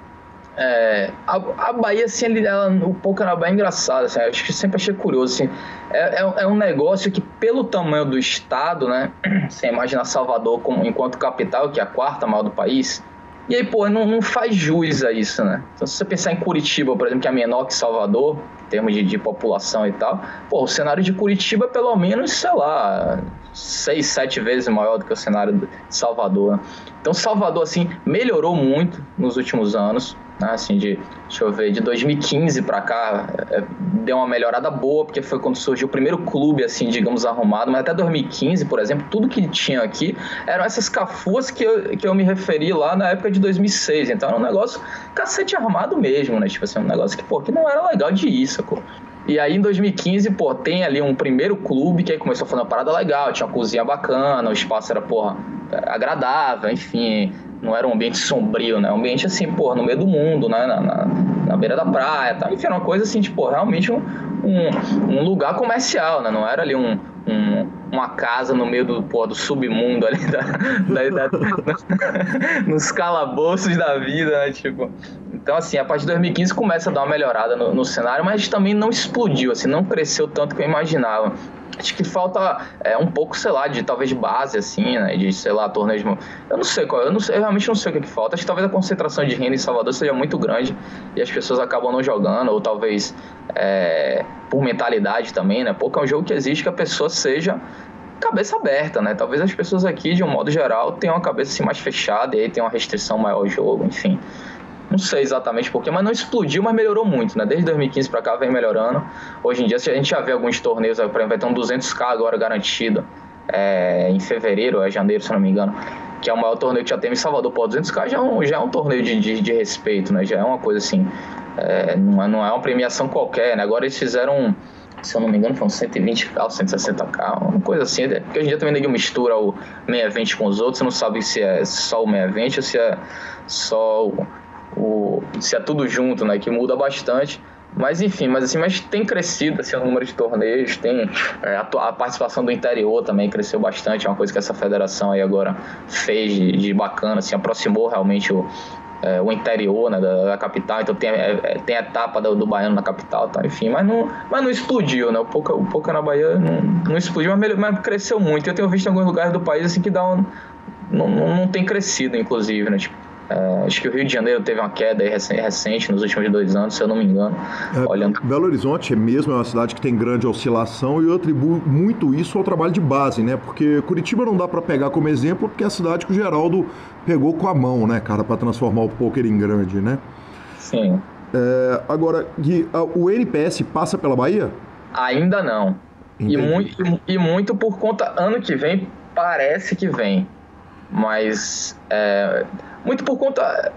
é, a, a, Bahia, assim, ela, o poker na Bahia é engraçado, assim, acho que sempre achei curioso, assim, é, é, é, um negócio que pelo tamanho do estado, né, você imagina Salvador como, enquanto capital, que é a quarta maior do país, e aí, pô, não, não faz jus a isso, né? Então, se você pensar em Curitiba, por exemplo, que é menor que Salvador, em termos de, de população e tal, pô, o cenário de Curitiba é pelo menos, sei lá, seis, sete vezes maior do que o cenário de Salvador. Né? Então, Salvador, assim, melhorou muito nos últimos anos né? Assim, de, deixa eu ver, de 2015 para cá, é, deu uma melhorada boa, porque foi quando surgiu o primeiro clube, assim, digamos, arrumado, mas até 2015, por exemplo, tudo que tinha aqui eram essas cafuas que eu, que eu me referi lá na época de 2006, então era um negócio cacete armado mesmo, né, tipo assim, um negócio que, pô, que não era legal de sacou? E aí em 2015, pô, tem ali um primeiro clube que aí começou a fazer uma parada legal, tinha uma cozinha bacana, o espaço era, porra, agradável, enfim, não era um ambiente sombrio, né? Um ambiente assim, pô, no meio do mundo, né? Na, na, na beira da praia, tá? Enfim, era uma coisa assim, tipo, realmente um, um, um lugar comercial, né? Não era ali um, um, uma casa no meio do, pô, do submundo ali, da, da, da nos calabouços da vida, né? Tipo, então, assim, a partir de 2015 começa a dar uma melhorada no, no cenário, mas também não explodiu, assim, não cresceu tanto que eu imaginava. Acho que falta é, um pouco, sei lá, de talvez base, assim, né? De, sei lá, torneios. Eu não sei qual, eu, não sei, eu realmente não sei o que, é que falta. Acho que talvez a concentração de renda em Salvador seja muito grande e as pessoas acabam não jogando, ou talvez é, por mentalidade também, né? Porque é um jogo que existe que a pessoa seja cabeça aberta, né? Talvez as pessoas aqui, de um modo geral, tenham a cabeça assim, mais fechada e aí tem uma restrição maior ao jogo, enfim. Não sei exatamente porquê, mas não explodiu, mas melhorou muito, né? Desde 2015 para cá vem melhorando. Hoje em dia, a gente já vê alguns torneios, por exemplo, vai ter um 200k agora garantido é, em fevereiro, é janeiro, se não me engano, que é o maior torneio que já teve em Salvador. Pô, 200k já é um, já é um torneio de, de, de respeito, né? Já é uma coisa assim, é, não, é, não é uma premiação qualquer, né? Agora eles fizeram se eu não me engano, uns 120k, 160k, uma coisa assim. Porque a gente já também ninguém mistura o 620 com os outros, você não sabe se é só o 620 ou se é só o, se é tudo junto, né? Que muda bastante. Mas enfim, mas assim, mas tem crescido assim, o número de torneios, tem é, a, a, participação do interior também cresceu bastante, é uma coisa que essa federação aí agora fez de, de bacana, assim, aproximou realmente o, é, o interior né, da, da, capital, então tem, é, é tem a etapa do, do, baiano na capital, tá, enfim, mas não, mas não explodiu, né? O pouco, o pouco na Bahia não, não explodiu, mas, mas, cresceu muito. Eu tenho visto em alguns lugares do país assim que dá um, não, não, não tem crescido, inclusive, né? Tipo, é, acho que o Rio de Janeiro teve uma queda recente nos últimos dois anos, se eu não me engano. É, olhando... Belo Horizonte é mesmo é uma cidade que tem grande oscilação e eu atribuo muito isso ao trabalho de base, né? Porque Curitiba não dá para pegar como exemplo porque é a cidade que o Geraldo pegou com a mão, né, cara, para transformar o poker em grande, né? Sim. É, agora, Gui, o NPS passa pela Bahia? Ainda não. E muito, e muito por conta, ano que vem, parece que vem. Mas é, muito por conta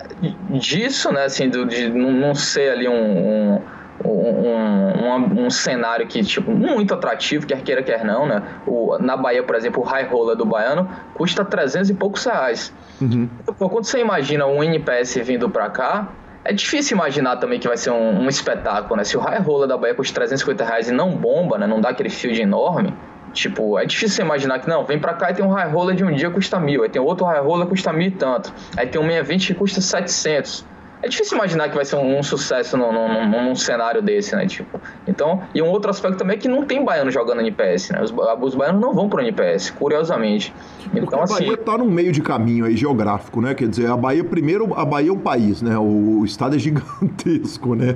disso, né? Assim, do, de não ser ali um, um um, um, um, cenário que, tipo, muito atrativo, quer queira, quer não, né? O, na Bahia, por exemplo, o high roller do baiano custa 300 e poucos reais. Uhum. Quando você imagina um NPS vindo para cá, é difícil imaginar também que vai ser um, um, espetáculo, né? Se o high roller da Bahia custa 350 reais e não bomba, né? Não dá aquele field enorme, Tipo, é difícil você imaginar que não, vem pra cá e tem um high roller de um dia que custa mil, aí tem outro high roller que custa mil e tanto, aí tem um 620 que custa 700. É difícil imaginar que vai ser um, um sucesso num, num, num, cenário desse, né? Tipo, então, e um outro aspecto também é que não tem baiano jogando NPS, né? Os, os baianos não vão pro NPS, curiosamente. Então, Porque a Bahia assim, num meio de caminho aí geográfico, né? Quer dizer, a Bahia, primeiro, a Bahia é um país, né? O, o estado é gigantesco, né?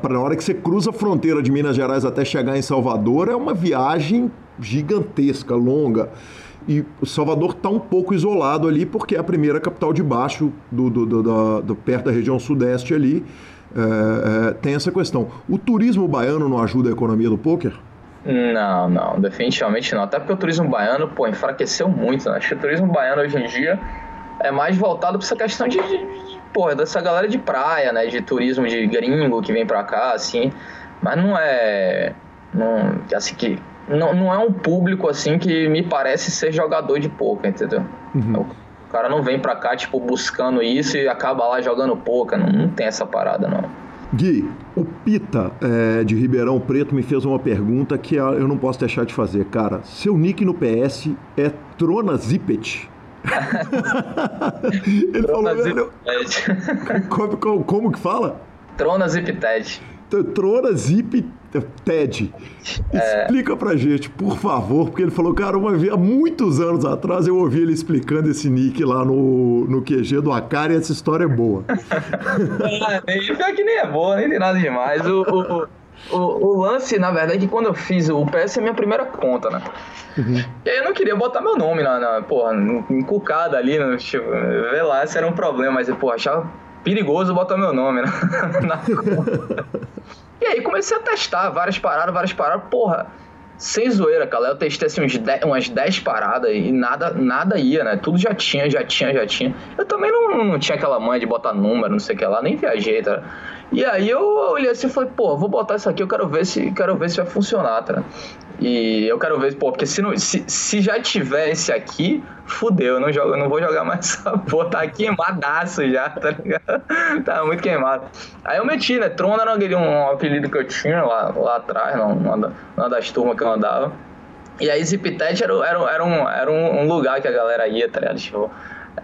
Para a hora que você cruza a fronteira de Minas Gerais até chegar em Salvador, é uma viagem gigantesca, longa. E Salvador está um pouco isolado ali, porque é a primeira capital de baixo, do, do, do, do perto da região sudeste ali. É, é, tem essa questão. O turismo baiano não ajuda a economia do poker? Não, não, definitivamente não. Até porque o turismo baiano, pô, enfraqueceu muito. Né? Acho que o turismo baiano hoje em dia é mais voltado para essa questão de, de, de pô, dessa galera de praia, né? De turismo de gringo que vem para cá, assim. Mas não é. Não, assim, que não, não é um público assim que me parece ser jogador de poker, entendeu? Uhum. O cara não vem pra cá, tipo, buscando isso e acaba lá jogando poker. Não, não tem essa parada, não. Gui, o Pita é, de Ribeirão Preto me fez uma pergunta que eu não posso deixar de fazer, cara. Seu nick no PS é Trona Zippet? Ele falou, velho. Como, como, como, que fala? Trona Zipted. Trona Ted. É... Explica pra gente, por favor, porque ele falou, cara, uma vez, há muitos anos atrás eu ouvi ele explicando esse nick lá no, no QG do Akari e essa história é boa. é, pior que nem é boa, nem tem nada demais. O, o, o, o, lance, na verdade, é que quando eu fiz o PS é minha primeira conta, né? Uhum. E aí eu não queria botar meu nome na, na porra, encucada ali, no, tipo, vê lá se era um problema, mas, porra, achava perigoso botar meu nome né? na conta. E aí comecei a testar várias paradas, várias paradas, porra. Sem zoeira, cara. Eu testei assim, uns 10, umas 10 paradas e nada, nada ia, né? Tudo já tinha, já tinha, já tinha. Eu também não, não tinha aquela mãe de botar número, não sei o que lá, nem viajei, tá? E aí eu olhei assim e falei, pô, vou botar isso aqui, eu quero ver se, quero ver se vai funcionar, tá? E eu quero ver, pô, porque se, não, se, se já tiver esse aqui, fudeu, eu não, jogo, eu não vou jogar mais essa porra, tá queimadaço já, tá ligado? tá muito queimado. Aí eu meti, né? Trona era um, um apelido que eu tinha lá, lá atrás, numa, numa das turmas que eu andava. E aí Zipitet era, era, era, um, era um lugar que a galera ia, tá ligado? Tipo,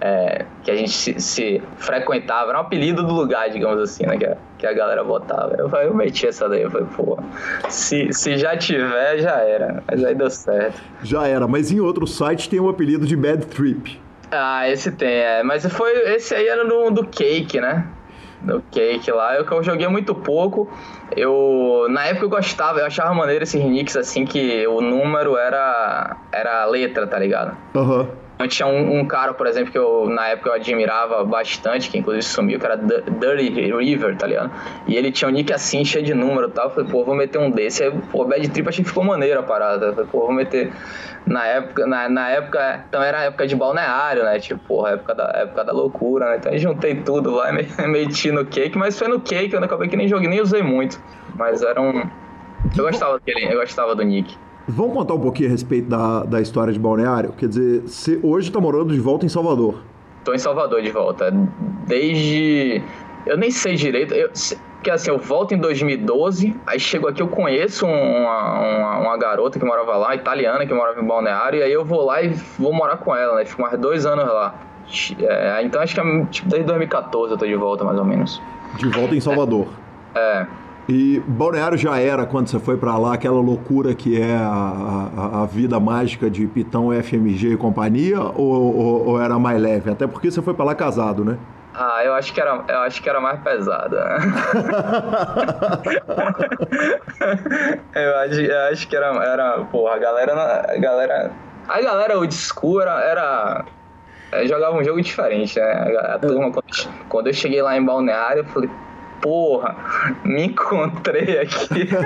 é, que a gente se, se, frequentava, era um apelido do lugar, digamos assim, né? Que a, que a galera botava. Eu, eu meti essa daí, eu falei, pô, se, se já tiver, já era. Mas aí deu certo. Já era, mas em outro site tem o apelido de Bad Trip. Ah, esse tem, é. Mas foi, esse aí era do, do Cake, né? Do Cake lá, eu, eu joguei muito pouco. Eu, na época eu gostava, eu achava maneiro esses nicks assim, que o número era, era a letra, tá ligado? Aham. Uhum. Tinha um, um, cara, por exemplo, que eu na época eu admirava bastante, que inclusive sumiu, que era Dirty River, tá ligado? E ele tinha um nick assim, cheio de número e tal. Eu falei, pô, vou meter um desse. Aí, pô, Bad Trip achei que ficou maneiro a parada. Eu falei, pô, vou meter. Na época, na, na época, então era a época de balneário, né? Tipo, porra, época da, época da loucura, né? Então eu juntei tudo lá e meti no cake, mas foi no cake, eu acabei que nem joguei, nem usei muito. Mas era um. Eu gostava dele, eu gostava do nick. Vamos contar um pouquinho a respeito da, da história de Balneário? Quer dizer, você hoje está morando de volta em Salvador. Estou em Salvador de volta. Desde. Eu nem sei direito. Eu, porque assim, eu volto em 2012, aí chego aqui, eu conheço uma, uma, uma, garota que morava lá, italiana, que morava em Balneário, e aí eu vou lá e vou morar com ela, né? Fico mais dois anos lá. É, então acho que é, tipo, desde 2014 eu tô de volta, mais ou menos. De volta em Salvador. É. E Balneário já era, quando você foi para lá, aquela loucura que é a, a, a, vida mágica de Pitão, FMG e companhia, ou, ou, ou era mais leve? Até porque você foi para lá casado, né? Ah, eu acho que era, eu acho que era mais pesada. eu, acho, eu acho que era, era porra, a galera, a galera, a galera old school era, era jogava um jogo diferente, né? A, a turma, quando, quando eu cheguei lá em Balneário, eu falei, porra, me encontrei aqui.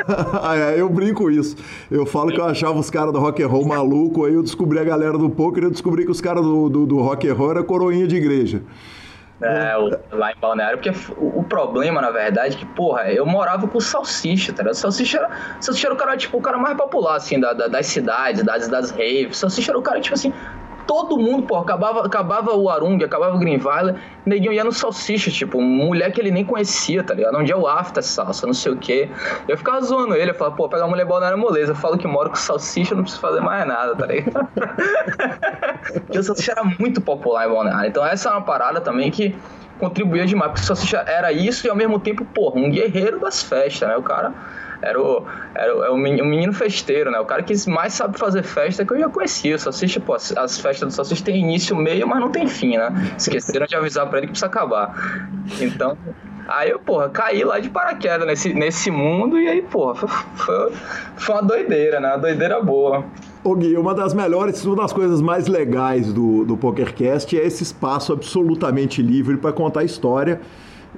É, eu brinco isso. Eu falo que eu achava os caras do rock and roll maluco, aí eu descobri a galera do poker e eu descobri que os caras do, do, do rock and roll era coroinha de igreja. É, lá em Balneário, porque o, o, problema, na verdade, é que, porra, eu morava com o Salsicha, tá ligado? Salsicha era, Salsicha era o cara, tipo, o cara mais popular, assim, da, da, das cidades, das, das raves. Salsicha era o cara, tipo assim, todo mundo, pô, acabava, acabava o Arung, acabava o Greenweiler, neguinho ia no Salsicha, tipo, mulher que ele nem conhecia, tá ligado? Onde é o after salsa, não sei o quê. Eu ficava zoando ele, eu falava, pô, pegar mulher boa na moleza, eu falo que moro com Salsicha, não preciso fazer mais nada, tá ligado? Porque o Salsicha era muito popular em Balneário, então essa é uma parada também que contribuía demais, porque o Salsicha era isso e ao mesmo tempo, porra, um guerreiro das festas, né? O cara era o, era o, é o menino festeiro, né? O cara que mais sabe fazer festa que eu já conhecia. O Salsicha, pô, as festas do Salsicha tem início, meio, mas não tem fim, né? Esqueceram de avisar pra ele que precisa acabar. Então, Aí eu, porra, caí lá de paraquedas nesse, nesse mundo e aí, porra, foi, foi, foi uma doideira, né? Uma doideira boa. Ô Gui, uma das melhores, uma das coisas mais legais do, do PokerCast é esse espaço absolutamente livre para contar história.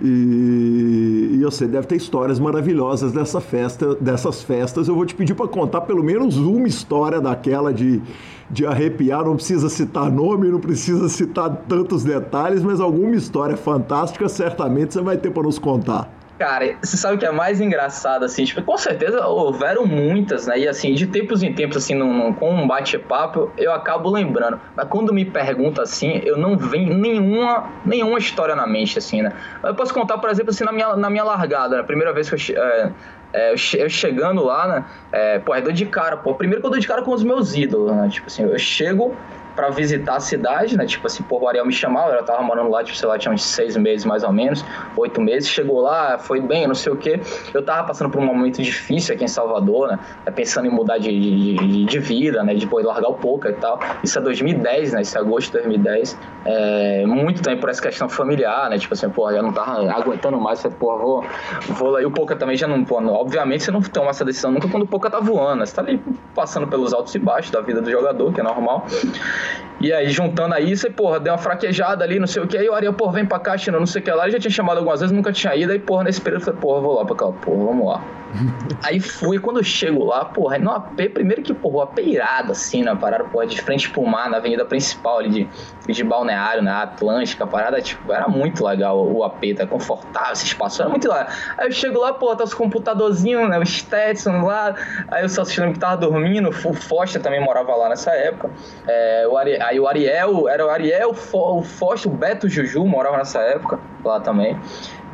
E, e, você deve ter histórias maravilhosas dessa festa, dessas festas. Eu vou te pedir para contar pelo menos uma história daquela de, de arrepiar. Não precisa citar nome, não precisa citar tantos detalhes, mas alguma história fantástica certamente você vai ter para nos contar. Cara, você sabe o que é mais engraçado, assim? Tipo, com certeza houveram muitas, né? E assim, de tempos em tempos, assim, num, num com um bate-papo, eu acabo lembrando. Mas quando me pergunta assim, eu não venho nenhuma, nenhuma história na mente, assim, né? Eu posso contar, por exemplo, assim, na minha, na minha largada, né? A primeira vez que eu. É, é, eu, chegando lá, né? É, pô, eu dou de cara, pô. Primeiro que eu dou de cara com os meus ídolos, né? Tipo assim, eu chego para visitar a cidade, né? Tipo assim, pô, o Ariel me chamava, eu tava morando lá, tipo, sei lá, tinha uns seis meses mais ou menos, oito meses, chegou lá, foi bem, não sei o quê. Eu tava passando por um momento difícil aqui em Salvador, né? É, pensando em mudar de, de, de vida, né? De depois largar o poker e tal. Isso é 2010, né? Isso é agosto de 2010. É, muito também por essa questão familiar, né? Tipo assim, pô, eu não tava aguentando mais, falei, pô, vou, vou lá. E o poker também já não, pô, obviamente você não toma essa decisão nunca quando o poker tá voando, né? Você tá ali passando pelos altos e baixos da vida do jogador, que é normal. E aí, juntando a isso, e, porra, deu uma fraquejada ali, não sei o que. Aí o Ariel, porra, vem pra cá, China, não sei o que lá. Ele já tinha chamado algumas vezes, nunca tinha ido. Aí, porra, nesse período eu falei, porra, vou lá pra cá, porra, vamos lá. Aí fui, quando eu chego lá, porra, no AP, primeiro que, porra, o AP irado, assim, na parada, porra, de frente pro mar, na avenida principal ali de, de Balneário, na Atlântica, a parada, tipo, era muito legal o AP, tá confortável, esse espaço, era muito legal. Aí eu chego lá, porra, tá os computadorzinhos, né, o Stetson lá, aí só assistindo que tava dormindo, o Foster também morava lá nessa época, é, o Ari, aí o Ariel, era o Ariel, o Foster, o Beto Juju morava nessa época lá também.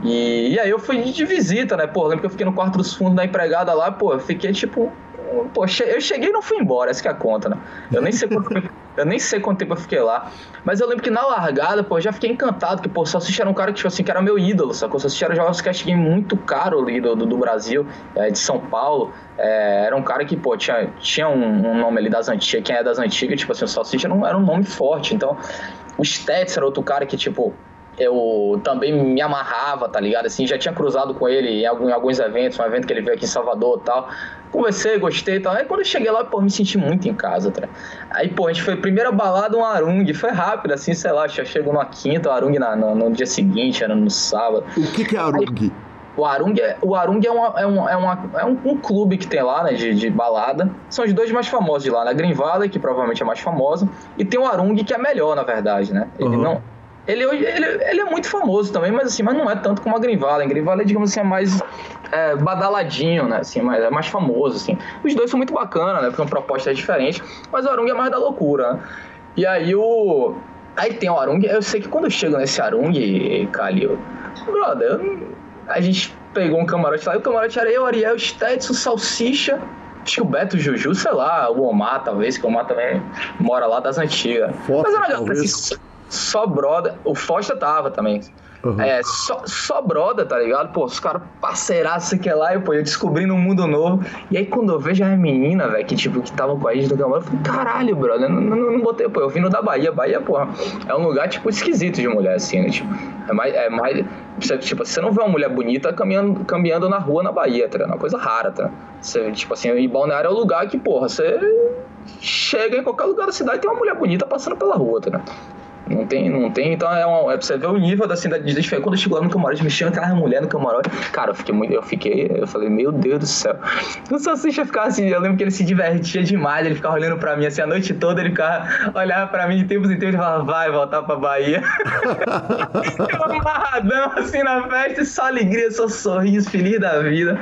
E, e aí eu fui de visita, né? Pô, lembro que eu fiquei no quarto dos fundos da empregada lá, pô, eu fiquei tipo. Pô, eu cheguei e não fui embora, essa que é a conta, né? Eu nem sei quanto eu nem sei quanto tempo eu fiquei lá. Mas eu lembro que na largada, pô, eu já fiquei encantado, que, pô, só era um cara que, tipo assim, que era meu ídolo, sacou? Salsicha era jogos cash game muito caro ali do, do, do Brasil, é, de São Paulo. É, era um cara que, pô, tinha, tinha um, um, nome ali das antigas, quem é das antigas, tipo assim, o Salsicha era um, era um nome forte. Então, o Stetson era outro cara que, tipo, eu também me amarrava, tá ligado? Assim, já tinha cruzado com ele em, alguns eventos, um evento que ele veio aqui em Salvador e tal. Conversei, gostei e tal. Aí quando eu cheguei lá, pô, me senti muito em casa, tá? Aí, pô, a gente foi primeira balada um Arung, foi rápido, assim, sei lá, já chegou na quinta, o Arung na, no, no, dia seguinte, era no sábado. O que, que é Arung? Aí, o Arung é, o Arung é, uma, é, um, é, uma, é um, um, clube que tem lá, né, de, de balada. São os dois mais famosos de lá, né? Green Valley, que provavelmente é mais famoso, e tem o Arung, que é melhor, na verdade, né? Ele uhum. não ele, ele, ele é muito famoso também, mas assim, mas não é tanto como a Grinvala. A Grinvala, digamos assim, é mais é, badaladinho, né? Assim, mais, é mais famoso, assim. Os dois são muito bacanas, né? Porque são propostas diferentes, mas o Arung é mais da loucura, né? E aí o... Aí tem o Arung, eu sei que quando eu chego nesse Arung, Calil, brother, a gente pegou um camarote lá, e o camarote era eu, Ariel, Stetson, Salsicha, acho que o Beto Juju, sei lá, o Omar, talvez, que o Omar também mora lá das antigas. Foto, Mas era assim, só broda. O Foster tava também. Uhum. É, só, só broda, tá ligado? Pô, os caras parceiraço que é lá, e, pô, eu descobrindo um mundo novo. E aí quando eu vejo as meninas, velho, que tipo, que estavam com a gente do camarote, eu falei, caralho, brother, não, não, não, botei, pô, eu vim no da Bahia. Bahia, pô, é um lugar, tipo, esquisito de mulher, assim, né? Tipo, é mais. É mais você, tipo, você não vê uma mulher bonita caminhando, caminhando na rua na Bahia, tá? É uma coisa rara, tá? Você, tipo assim, e Balneário é o lugar que, porra, você chega em qualquer lugar da cidade e tem uma mulher bonita passando pela rua, tá? Não tem, não tem. Então é, uma, é pra você ver o nível da cidade de desfile. Quando eu chego lá no camarote, me chama aquela mulher no camarote. Cara, eu fiquei muito. Eu fiquei. Eu falei, meu Deus do céu. O Salsicha ficava assim, eu lembro que ele se divertia demais, ele ficava olhando pra mim assim a noite toda, ele ficava, olhava pra mim de tempos em tempos e falava, vai voltar pra Bahia. eu amarradão assim na festa, só alegria, só sorriso, feliz da vida.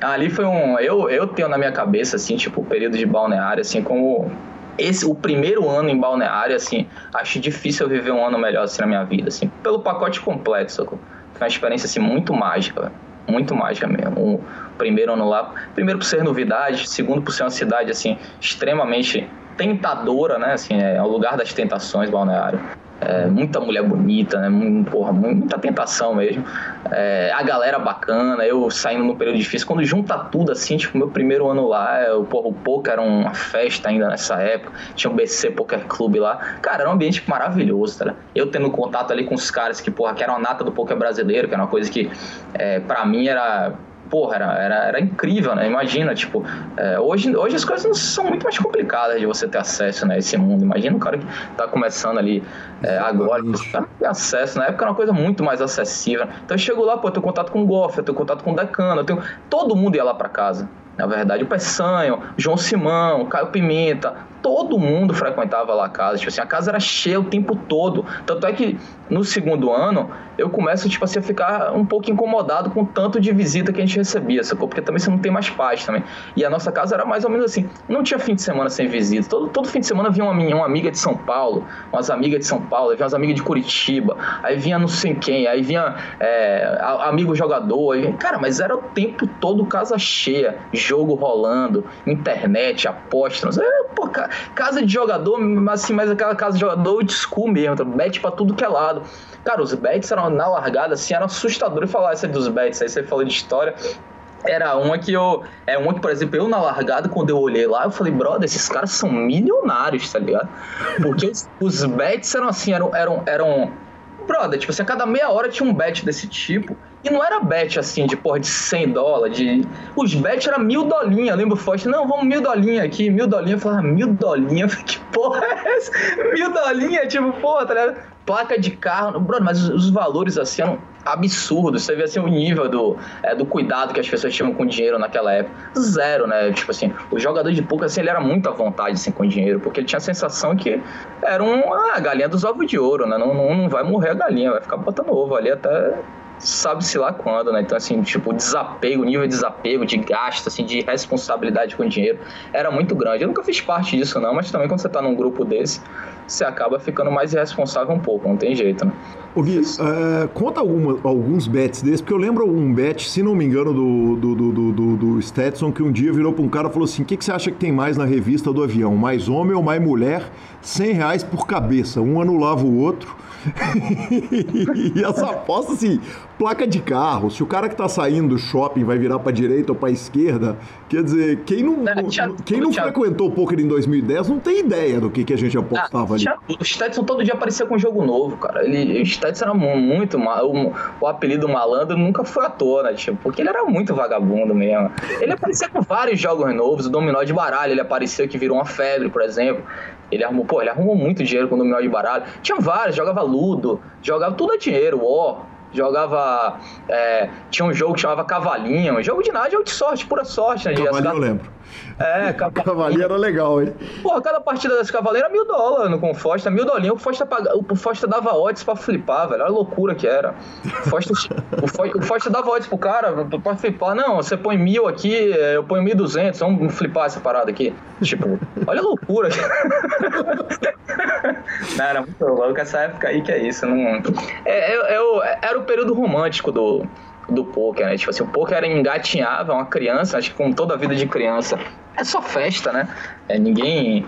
Ali foi um. Eu, eu tenho na minha cabeça, assim, tipo, o período de balneário, assim, como esse o primeiro ano em balneário, assim, acho difícil eu viver um ano melhor assim na minha vida, assim, pelo pacote completo? Foi uma experiência assim muito mágica, muito mágica mesmo. O primeiro ano lá, primeiro por ser novidade, segundo por ser uma cidade assim extremamente tentadora, né? Assim, é o lugar das tentações balneário. É, muita mulher bonita, né? Porra, muita tentação mesmo. É, a galera bacana, eu saindo no período difícil. Quando junta tudo assim, tipo, meu primeiro ano lá, eu, porra, o poker era uma festa ainda nessa época. Tinha o BC Poker Club lá. Cara, era um ambiente maravilhoso, tá? Eu tendo contato ali com os caras que, porra, que eram a nata do poker brasileiro, que era uma coisa que, é, pra mim, era porra, era, era, era incrível, né? Imagina, tipo, é, hoje, hoje as coisas são muito mais complicadas de você ter acesso né, a esse mundo. Imagina um cara que tá começando ali é, agora, que cara tem acesso. Na época era uma coisa muito mais acessível. Então eu chego lá, pô, eu tenho contato com o Goff, eu tenho contato com o Decano, eu tenho... todo mundo ia lá para casa. Na verdade, o Peçanho, João Simão, Caio Pimenta, todo mundo frequentava lá a casa. Tipo assim, a casa era cheia o tempo todo. Tanto é que no segundo ano eu começo tipo assim, a ficar um pouco incomodado com o tanto de visita que a gente recebia, sacou? Porque também você não tem mais paz também. E a nossa casa era mais ou menos assim, não tinha fim de semana sem visita. Todo, todo fim de semana vinha uma, uma amiga de São Paulo, umas amigas de São Paulo, vinha umas amigas de Curitiba, aí vinha não sei quem, aí vinha é, amigo jogador. Aí vinha... Cara, mas era o tempo todo casa cheia, jogo rolando, internet, apostas. Era, pô, casa de jogador, assim, mas aquela casa de jogador old school mesmo, bet pra tudo que é lado. Cara, os bets eram na largada, assim, era assustador eu falar essa dos bets. Aí você falou de história. Era uma que eu. É uma que, por exemplo, eu na largada, quando eu olhei lá, eu falei, brother, esses caras são milionários, tá ligado? Porque os, os bets eram assim, eram, eram, eram. Brother, tipo assim, a cada meia hora tinha um bet desse tipo. E não era bet assim, de porra, de 100 dólares. De... Os bets era mil dolinha. Lembro forte, não, vamos mil dolinha aqui, mil dolinha. Eu falava, mil dolinha? Que porra é essa? Mil dolinha? Tipo, porra, tá ligado? Placa de carro. Brother, mas os, valores assim eram absurdos. Você vê assim o nível do, é, do cuidado que as pessoas tinham com dinheiro naquela época. Zero, né? Tipo assim, o jogador de poker, assim, ele era muito à vontade assim, com dinheiro, porque ele tinha a sensação que era um, ah, a galinha dos ovos de ouro, né? Não, não, não vai morrer a galinha, vai ficar botando ovo ali até sabe-se lá quando, né? Então, assim, tipo, o desapego, o nível de desapego, de gasto, assim, de responsabilidade com dinheiro era muito grande. Eu nunca fiz parte disso, não, mas também quando você tá num grupo desse, você acaba ficando mais irresponsável um pouco, não tem jeito, né? Ô Gui, uh, conta alguma, alguns bets desses, porque eu lembro um bet, se não me engano, do, do, do, do, do Stetson, que um dia virou para um cara e falou assim: o que, que você acha que tem mais na revista do avião? Mais homem ou mais mulher? 100 reais por cabeça. Um anulava o outro. e essa aposta, assim, placa de carro, se o cara que tá saindo do shopping vai virar pra direita ou pra esquerda, quer dizer, quem não, quem não frequentou o poker em 2010 não tem ideia do que, que a gente apostava ah, ali. O Stetson todo dia aparecia com um jogo novo, cara. Ele, o Stetson era muito mal. O, o apelido malandro nunca foi à toa, né? Tipo, porque ele era muito vagabundo mesmo. Ele aparecia com vários jogos novos, o dominó de baralho, ele apareceu que virou uma febre, por exemplo. Ele arrumou, pô, ele arrumou muito dinheiro com o dominó de baralho. Tinha vários, jogava Ludo, jogava tudo a dinheiro, ó. Jogava. É, tinha um jogo que chamava Cavalinho. Jogo de nada, jogo de sorte, pura sorte, né? Cavalinho eu lembro. É, Cavalinho era legal, hein? Porra, cada partida desse Cavaleiro era mil dólares com o Fosta, mil dolinhos. O Fosta, paga... o Fosta dava odds pra flipar, velho. Olha a loucura que era. O Fosta, o Fosta, o Fosta dava odds pro cara pra flipar. Não, você põe mil aqui, eu ponho mil duzentos, vamos flipar essa parada aqui. Tipo, olha a loucura. não, era muito louco essa época aí que é isso. Não... É, é, é, era o período romântico do do poker, né? Tipo assim, o poker era engatinhava uma criança, acho que com toda a vida de criança. É só festa, né? É, ninguém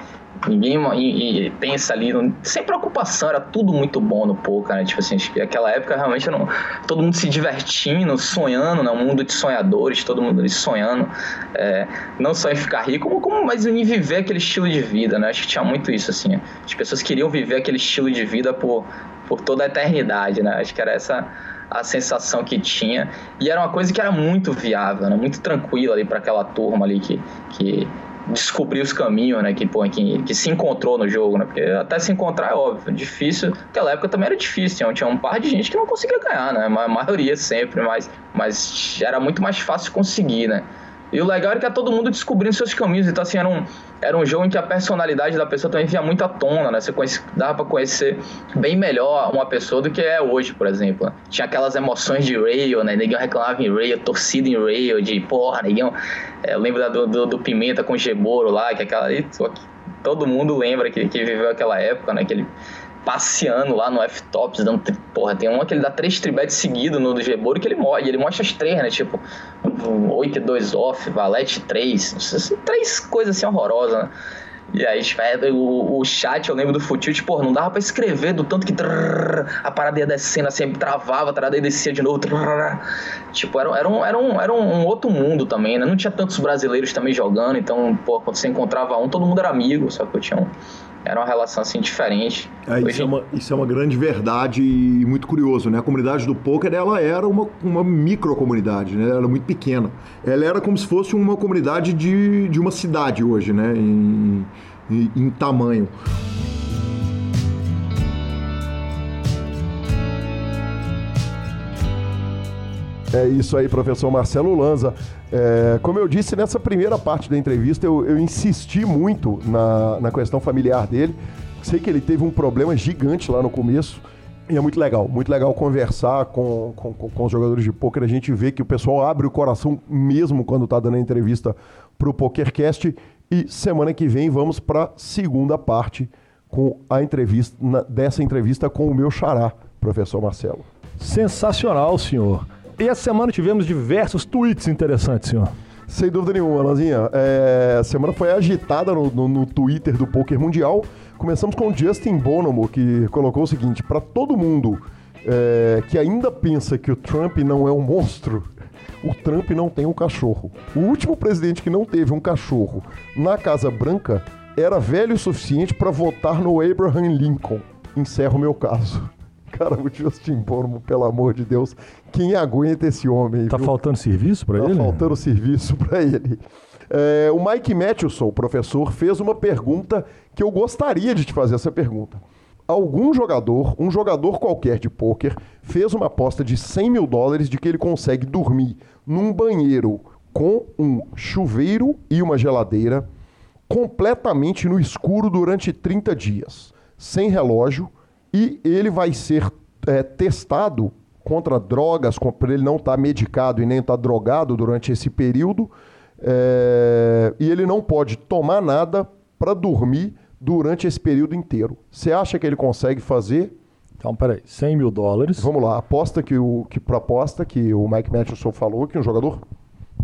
ninguém e, e pensa ali, não, sem preocupação, era tudo muito bom no poker, né? Tipo assim, aquela época realmente não, todo mundo se divertindo, sonhando, né? Um mundo de sonhadores, todo mundo ali sonhando, é, não só em ficar rico, como, como mas em viver aquele estilo de vida, né? Acho que tinha muito isso, assim. As pessoas queriam viver aquele estilo de vida por, por toda a eternidade, né? Acho que era essa a sensação que tinha. E era uma coisa que era muito viável, né? muito tranquila ali para aquela turma ali que, que descobriu os caminhos, né? Que, pô, que, que se encontrou no jogo, né? Porque até se encontrar é óbvio, difícil. Naquela época também era difícil, tinha, tinha um par de gente que não conseguia ganhar, né? A maioria sempre, mas, mas era muito mais fácil conseguir, né? E o legal era que todo mundo descobrindo seus caminhos. Então, assim, era um, era um jogo em que a personalidade da pessoa também vinha muito à tona, né? Você conhece, dava pra conhecer bem melhor uma pessoa do que é hoje, por exemplo. Tinha aquelas emoções de rail, né? Ninguém reclamava em rail, torcida em rail, de porra, ninguém. É, eu lembro do, do, do, Pimenta com Geboro lá, que é aquela. Todo mundo lembra que, que viveu aquela época, né? Aquele passeando lá no F-Tops, dando. Porra, tem uma que ele dá três tribetes seguidos no do Geboro que ele morre. Ele mostra as três, né? Tipo, 8 e 2 off, valete 3. Três coisas assim horrorosas, né? E aí, tipo, é, o, o chat, eu lembro do Futil, tipo, não dava pra escrever do tanto que trrr, a parada ia descendo, assim, travava, a parada ia descia de novo. Trrr, tipo, era, era, um, era, um, era um outro mundo também, né? Não tinha tantos brasileiros também jogando, então, pô, quando você encontrava um, todo mundo era amigo, só que eu tinha um, era uma relação assim diferente. É, isso, é uma, isso, é uma, grande verdade e muito curioso, né? A comunidade do poker ela era uma, uma micro comunidade, né? Ela era muito pequena. Ela era como se fosse uma comunidade de, de uma cidade hoje, né? Em, em, em tamanho. É isso aí, professor Marcelo Lanza. É, como eu disse nessa primeira parte da entrevista, eu, eu insisti muito na, na questão familiar dele. Sei que ele teve um problema gigante lá no começo. E é muito legal, muito legal conversar com, com, com os jogadores de pôquer. A gente vê que o pessoal abre o coração mesmo quando está dando a entrevista para o PokerCast. E semana que vem vamos para a segunda parte com a entrevista na, dessa entrevista com o meu xará, professor Marcelo. Sensacional, senhor. E essa semana tivemos diversos tweets interessantes, senhor. Sem dúvida nenhuma, Lanzinha. É, a semana foi agitada no, no, no Twitter do Poker Mundial. Começamos com o Justin Bonomo, que colocou o seguinte: para todo mundo é, que ainda pensa que o Trump não é um monstro, o Trump não tem um cachorro. O último presidente que não teve um cachorro na Casa Branca era velho o suficiente para votar no Abraham Lincoln. Encerro o meu caso. Cara, o Justin Bonomo, pelo amor de Deus, quem aguenta esse homem? Tá viu? faltando serviço para Tá ele? faltando serviço para ele. É, o Mike Mathewson, professor, fez uma pergunta que eu gostaria de te fazer essa pergunta. Algum jogador, um jogador qualquer de pôquer, fez uma aposta de 100 mil dólares de que ele consegue dormir num banheiro com um chuveiro e uma geladeira completamente no escuro durante 30 dias, sem relógio, e ele vai ser é, testado contra drogas, para ele não estar medicado e nem estar drogado durante esse período, é, e ele não pode tomar nada para dormir durante esse período inteiro. Você acha que ele consegue fazer? Então, peraí, 100 mil dólares. Vamos lá, aposta que o que proposta que o Mike Matheson falou que um jogador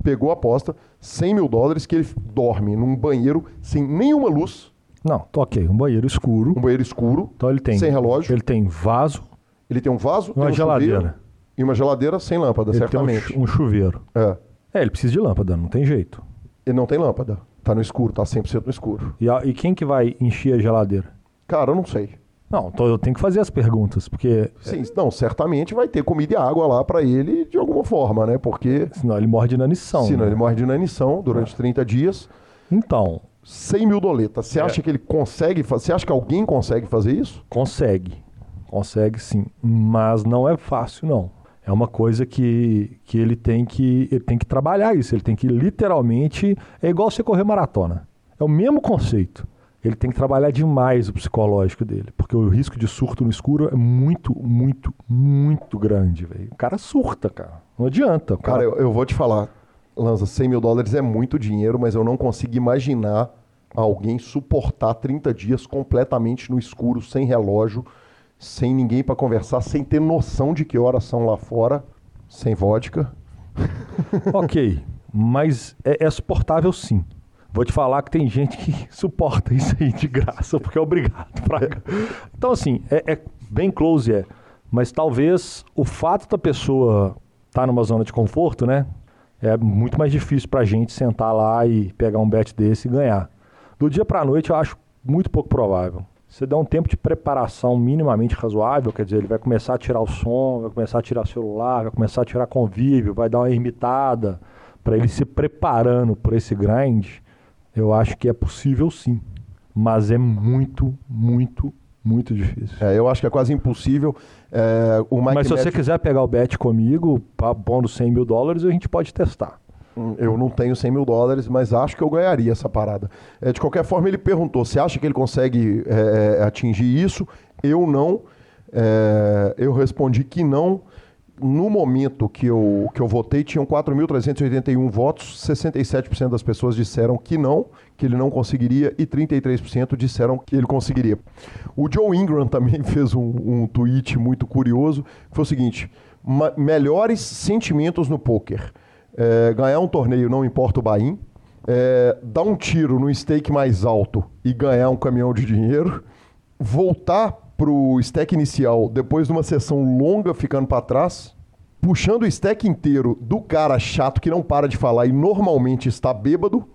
pegou a aposta 100 mil dólares que ele dorme num banheiro sem nenhuma luz, Não, tá ok, um banheiro escuro. um banheiro escuro, Então ele tem. sem relógio. Ele tem vaso, Ele tem um vaso, Uma um geladeira. chuveiro e uma geladeira sem lâmpada, ele certamente. tem um, chu- chuveiro. É. É, ele precisa de lâmpada, não tem jeito. Ele não tem lâmpada. Tá no escuro, tá 100% no escuro. E, a- e quem que vai encher a geladeira? Cara, eu não sei. Não, então eu tenho que fazer as perguntas, porque Sim, não, certamente vai ter comida e água lá pra ele de alguma forma, né? Porque senão ele morre de inanição. senão né? ele morre de inanição durante 30 dias. Então, 100 mil doletas. Você acha que ele consegue fazer? Você acha que alguém consegue fazer isso? consegue. Consegue sim. Mas não é fácil, não. É uma coisa que, que ele tem que ele tem que trabalhar isso. Ele tem que literalmente. É igual você correr maratona. É o mesmo conceito. Ele tem que trabalhar demais o psicológico dele. Porque o risco de surto no escuro é muito, muito, muito grande, velho. O cara surta, cara. Não adianta. O Cara, eu, eu vou te falar, Lanza, 100 mil dólares é muito dinheiro, mas eu não consigo imaginar alguém suportar 30 dias completamente no escuro, sem relógio, sem ninguém pra conversar, sem ter noção de que horas são lá fora, sem vodka. Ok, mas é, é suportável sim. Vou te falar que tem gente que suporta isso aí de graça, porque é obrigado pra... Então, assim, é, é bem close, é. Mas talvez o fato da pessoa estar numa zona de conforto, né? É muito mais difícil pra gente sentar lá e pegar um bet desse e ganhar. Do dia pra noite eu acho muito pouco provável. Você dá um tempo de preparação minimamente razoável, quer dizer, ele vai começar a tirar o som, vai começar a tirar celular, vai começar a tirar convívio, vai dar uma ermitada para ele se preparando por esse grind. Eu acho que é possível sim, mas é muito, muito, muito difícil. É, eu acho que é quase impossível. É, o Mike mas se você quiser pegar o bet comigo, pondo 100 mil dólares, a gente pode testar. Hum, Eu não tenho 100 mil dólares, mas acho que eu ganharia essa parada. É, de qualquer forma, ele perguntou: você acha que ele consegue é, atingir isso? Eu não. É, eu respondi que não. No momento que eu, que eu votei, tinham 4.381 votos, 67% das pessoas disseram que não, que ele não conseguiria, e 33% disseram que ele conseguiria. O Joe Ingram também fez um, um tweet muito curioso, que foi o seguinte: "Ma- melhores sentimentos no poker. É, ganhar um torneio não importa o buy-in, é, dar um tiro no stake mais alto e ganhar um caminhão de dinheiro, voltar pro stack inicial depois de uma sessão longa ficando para trás, puxando o stack inteiro do cara chato que não para de falar e normalmente está bêbado,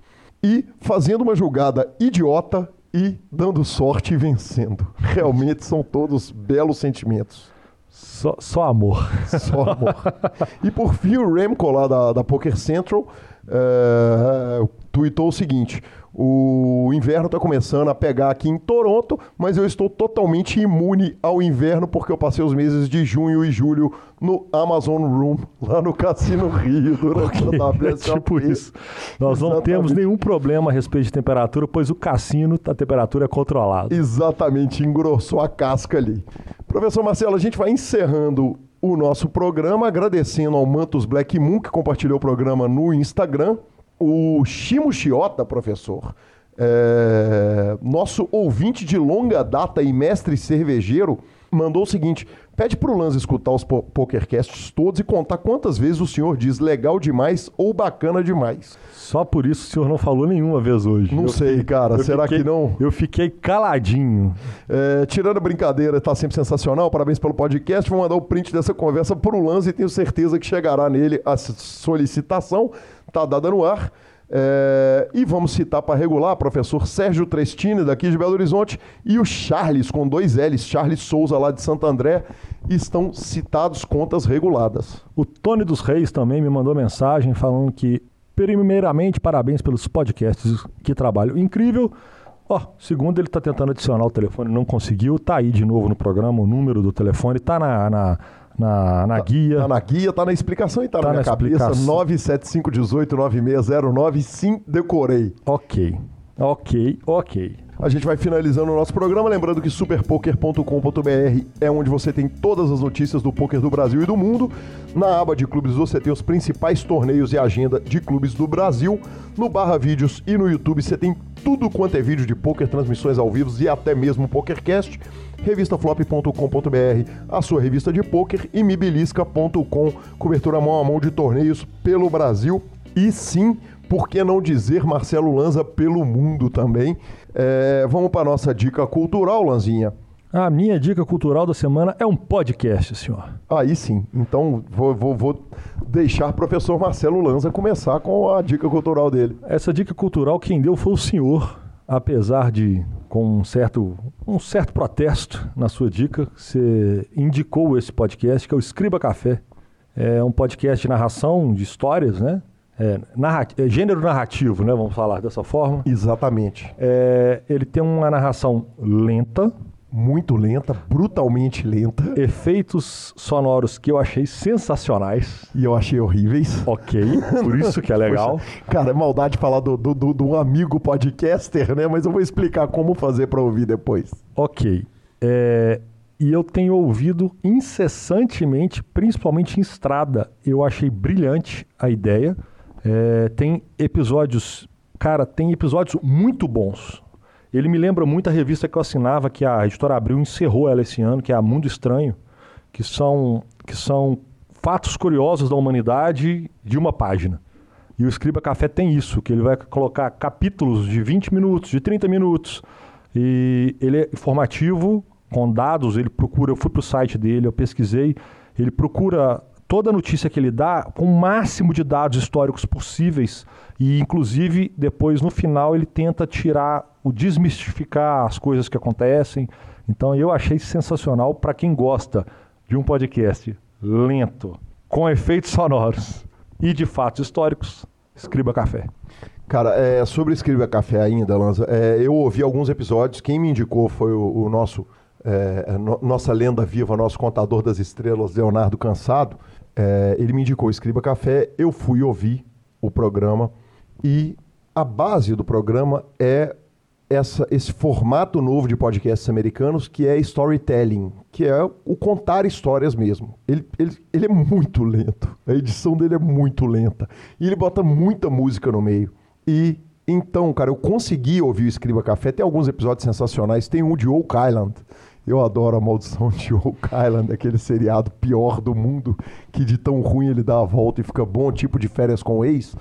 e fazendo uma jogada idiota e dando sorte e vencendo. Realmente são todos belos sentimentos. Só, só amor. Só amor. e por fim, o Remco lá da, da Poker Central é, tweetou o seguinte: o inverno está começando a pegar aqui em Toronto, mas eu estou totalmente imune ao inverno porque eu passei os meses de junho e julho no Amazon Room, lá no Cassino Rio, durante Ok, a é tipo isso. Nós não temos nenhum problema a respeito de temperatura, pois o cassino, a temperatura é controlada. Exatamente, engrossou a casca ali. Professor Marcelo, a gente vai encerrando o nosso programa, agradecendo ao Mantos Black Moon, que compartilhou o programa no Instagram. O Shimo Chiota, professor, é, nosso ouvinte de longa data e mestre cervejeiro, mandou o seguinte: pede pro Lanza escutar os po PokerCasts todos e contar quantas vezes o senhor diz legal demais ou bacana demais. Só por isso o senhor não falou nenhuma vez hoje. Não Eu sei, cara, será fiquei- que não? Eu fiquei caladinho. É, tirando a brincadeira, tá sempre sensacional. Parabéns pelo podcast. Vou mandar o print dessa conversa pro Lanza e tenho certeza que chegará nele a solicitação. Tá dada no ar. É, e vamos citar para regular professor Sérgio Trestini, daqui de Belo Horizonte, e o Charles, com dois L's, Charles Souza, lá de Santo André, estão citados contas reguladas. O Tony dos Reis também me mandou mensagem falando que, primeiramente, parabéns pelos podcasts, que trabalho incrível. Ó, segundo, ele está tentando adicionar o telefone, não conseguiu. Tá aí de novo no programa o número do telefone, tá na, na, na, na guia. Tá na guia, tá na explicação e tá, Tá na minha na cabeça. explicação. 975189609, sim, decorei. Ok, ok, ok. A gente vai finalizando o nosso programa, lembrando que superpoker.com.br é onde você tem todas as notícias do poker do Brasil e do mundo. Na aba de clubes você tem os principais torneios e agenda de clubes do Brasil. No barra vídeos e no YouTube você tem tudo quanto é vídeo de poker, transmissões ao vivo e até mesmo PokerCast. Revistaflop.com.br, a sua revista de poker e mibilisca.com, cobertura mão a mão de torneios pelo Brasil e sim, por que não dizer Marcelo Lanza pelo mundo também. É, vamos para nossa dica cultural, Lanzinha. A minha dica cultural da semana é um podcast, senhor. Aí sim. Então vou, vou- vou deixar o professor Marcelo Lanza começar com a dica cultural dele. Essa dica cultural quem deu foi o senhor, apesar de com um certo, um certo protesto na sua dica, você indicou esse podcast que é o Escriba Café. É um podcast de narração de histórias, né? É, é gênero narrativo, né? Vamos falar dessa forma. Exatamente. É, ele tem uma narração lenta, Muito lenta, brutalmente lenta. efeitos sonoros que eu achei sensacionais. E eu achei horríveis. Ok, por isso que é legal. Poxa, cara, é maldade falar do, do, do- do amigo podcaster, né? Mas eu vou explicar como fazer para ouvir depois. Ok. É, e eu tenho ouvido incessantemente, principalmente em estrada. Eu achei brilhante a ideia. É, tem episódios, cara, tem episódios muito bons. Ele me lembra muito a revista que eu assinava, que a editora Abril encerrou ela esse ano, que é a Mundo Estranho, que são, que são fatos curiosos da humanidade de uma página. E o Escriba Café tem isso, que ele vai colocar capítulos de 20 minutos, de 30 minutos. E ele é informativo, com dados, ele procura, eu fui para o site dele, eu pesquisei, ele procura toda notícia que ele dá com o máximo de dados históricos possíveis e inclusive depois no final ele tenta tirar o desmistificar as coisas que acontecem. Então eu achei sensacional para quem gosta de um podcast lento, com efeitos sonoros e de fatos históricos, escriba café. Cara, é, sobre Escreva Café ainda, Lanza, é, eu ouvi alguns episódios. Quem me indicou foi o, o nosso, é, no- nossa lenda viva, nosso contador das estrelas, Leonardo Cansado. É, ele me indicou Escriba Café, eu fui ouvir o programa e a base do programa é essa, esse formato novo de podcasts americanos que é storytelling, que é o contar histórias mesmo. Ele, ele, ele é muito lento, a edição dele é muito lenta. E ele bota muita música no meio. E então, cara, eu consegui ouvir o Escriba Café. Tem alguns episódios sensacionais. Tem um de Oak Island. Eu adoro a maldição de Oak Island, aquele seriado pior do mundo, que de tão ruim ele dá a volta e fica bom, tipo de férias com o ex.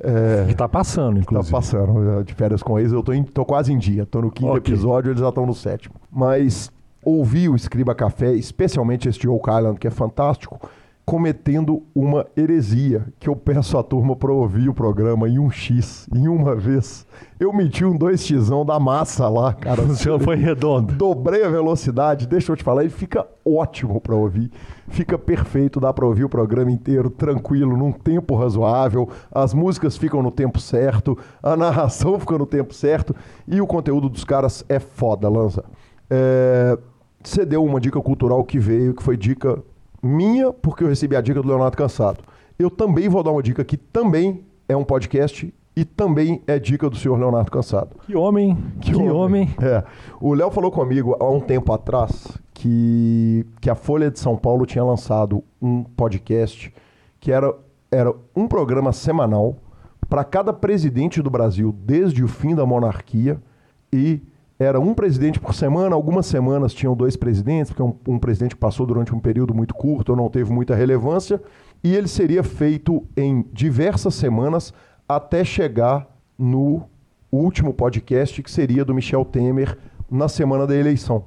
É, Que tá passando, Tá inclusive. passando, de férias com ex, eu tô, em- tô quase em dia, tô no quinto Ok. episódio, eles já estão no sétimo. Mas ouvir o Escriba Café, especialmente este Oak Island, que é fantástico, cometendo uma heresia, que eu peço à turma para ouvir o programa em um X, em uma vez. Eu meti um 2x da massa lá, cara. O senhor foi redondo. Dobrei a velocidade, deixa eu te falar, ele fica ótimo para ouvir. Fica perfeito, dá para ouvir o programa inteiro tranquilo, num tempo razoável. As músicas ficam no tempo certo, a narração fica no tempo certo e o conteúdo dos caras é foda, Lanza. É... Você deu uma dica cultural que veio, que foi dica minha, porque eu recebi a dica do Leonardo Cansado. Eu também vou dar uma dica que também é um podcast e também é dica do senhor Leonardo Cansado. Que homem, que, que homem. homem. É. O Léo falou comigo há um tempo atrás que, que a Folha de São Paulo tinha lançado um podcast que era, era um programa semanal para cada presidente do Brasil desde o fim da monarquia e era um presidente por semana, algumas semanas tinham dois presidentes, porque um, um presidente passou durante um período muito curto ou não teve muita relevância, e ele seria feito em diversas semanas até chegar no último podcast, que seria do Michel Temer, na semana da eleição.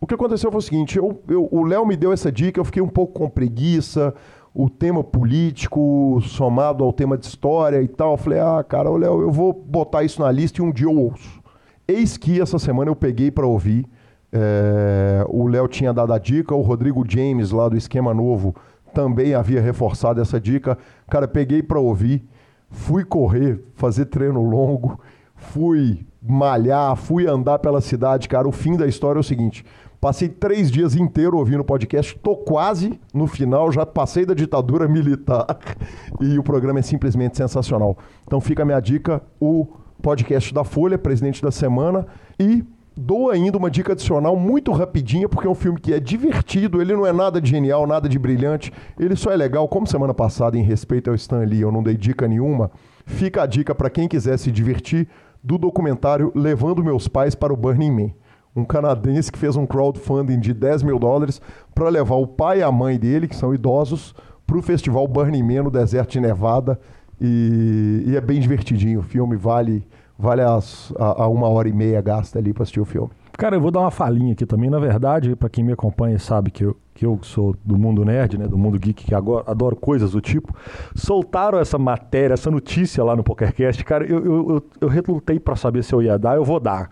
O que aconteceu foi o seguinte: eu, eu, o Léo me deu essa dica, eu fiquei um pouco com preguiça, o tema político somado ao tema de história e tal. Eu falei, ah, cara, Léo, eu vou botar isso na lista e um dia eu ouço. Eis que essa semana eu peguei para ouvir. É, o Léo tinha dado a dica, o Rodrigo James, lá do Esquema Novo, também havia reforçado essa dica. Cara, peguei para ouvir, fui correr, fazer treino longo, fui malhar, fui andar pela cidade. Cara, o fim da história é o seguinte: passei três dias inteiros ouvindo o podcast, tô quase no final, já passei da ditadura militar e o programa é simplesmente sensacional. Então fica a minha dica, o podcast da Folha, presidente da semana, e dou ainda uma dica adicional muito rapidinha, porque é um filme que é divertido, ele não é nada de genial, nada de brilhante, ele só é legal, como semana passada, em respeito ao Stan Lee, eu não dei dica nenhuma, fica a dica para quem quiser se divertir do documentário Levando Meus Pais para o Burning Man. Um canadense que fez um crowdfunding de 10 mil dólares para levar o pai e a mãe dele, que são idosos, para o festival Burning Man no deserto de Nevada. E, e, é bem divertidinho. O filme vale, vale as, a, a uma hora e meia gasta ali para assistir o filme. Cara, eu vou dar uma falinha aqui também. Na verdade, para quem me acompanha sabe que eu, que eu sou do mundo nerd, né, do mundo geek, que agora adoro coisas do tipo. Soltaram essa matéria, essa notícia lá no PokerCast. Cara, eu, eu, eu, eu relutei para saber se eu ia dar, eu vou dar.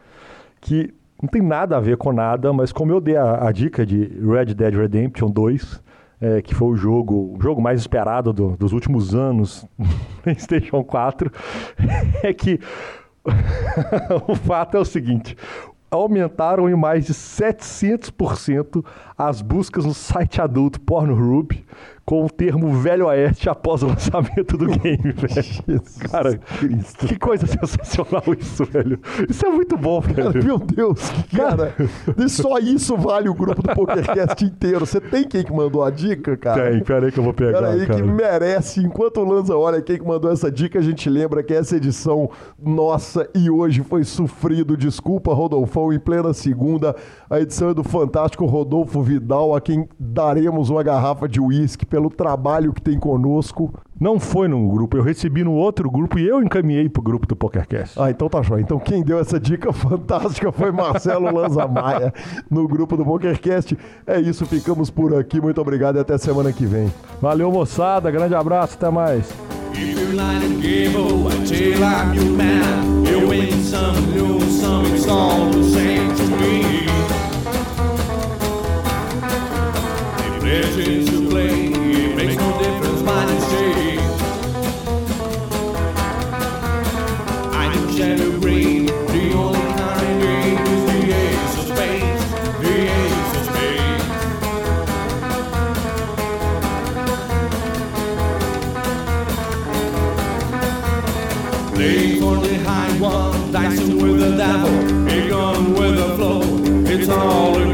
Que não tem nada a ver com nada, mas como eu dei a, a dica de Red Dead Redemption 2, é, que foi o jogo, o jogo mais esperado do, dos últimos anos no PlayStation 4, é que o fato é o seguinte: aumentaram em mais de 700% as buscas no site adulto Pornhub com o termo Velho Oeste após o lançamento do game, velho. Cara, Cristo. que coisa sensacional isso, velho. Isso é muito bom, velho. Meu Deus, cara, só isso vale o grupo do PokerCast inteiro. Você tem quem que mandou a dica, cara? Tem, peraí que eu vou pegar, Peraí cara. que merece. Enquanto o Lanza olha quem que mandou essa dica, a gente lembra que essa edição nossa e hoje foi sofrido. Desculpa, Rodolfão, em plena segunda. A edição é do fantástico Rodolfo Vidal, a quem daremos uma garrafa de uísque pelo trabalho que tem conosco. Não foi no grupo, eu recebi no outro grupo e eu encaminhei pro grupo do PokerCast. Ah, então tá jóia. Então quem deu essa dica fantástica foi Marcelo Lanza Maia no grupo do PokerCast. É isso, ficamos por aqui. Muito obrigado e até semana que vem. Valeu, moçada. Grande abraço, até mais. somebody's. I'm shadow green, the only kind is the ace of spades, the ace of spades. One, dancing with the devil, a with the flow, it's all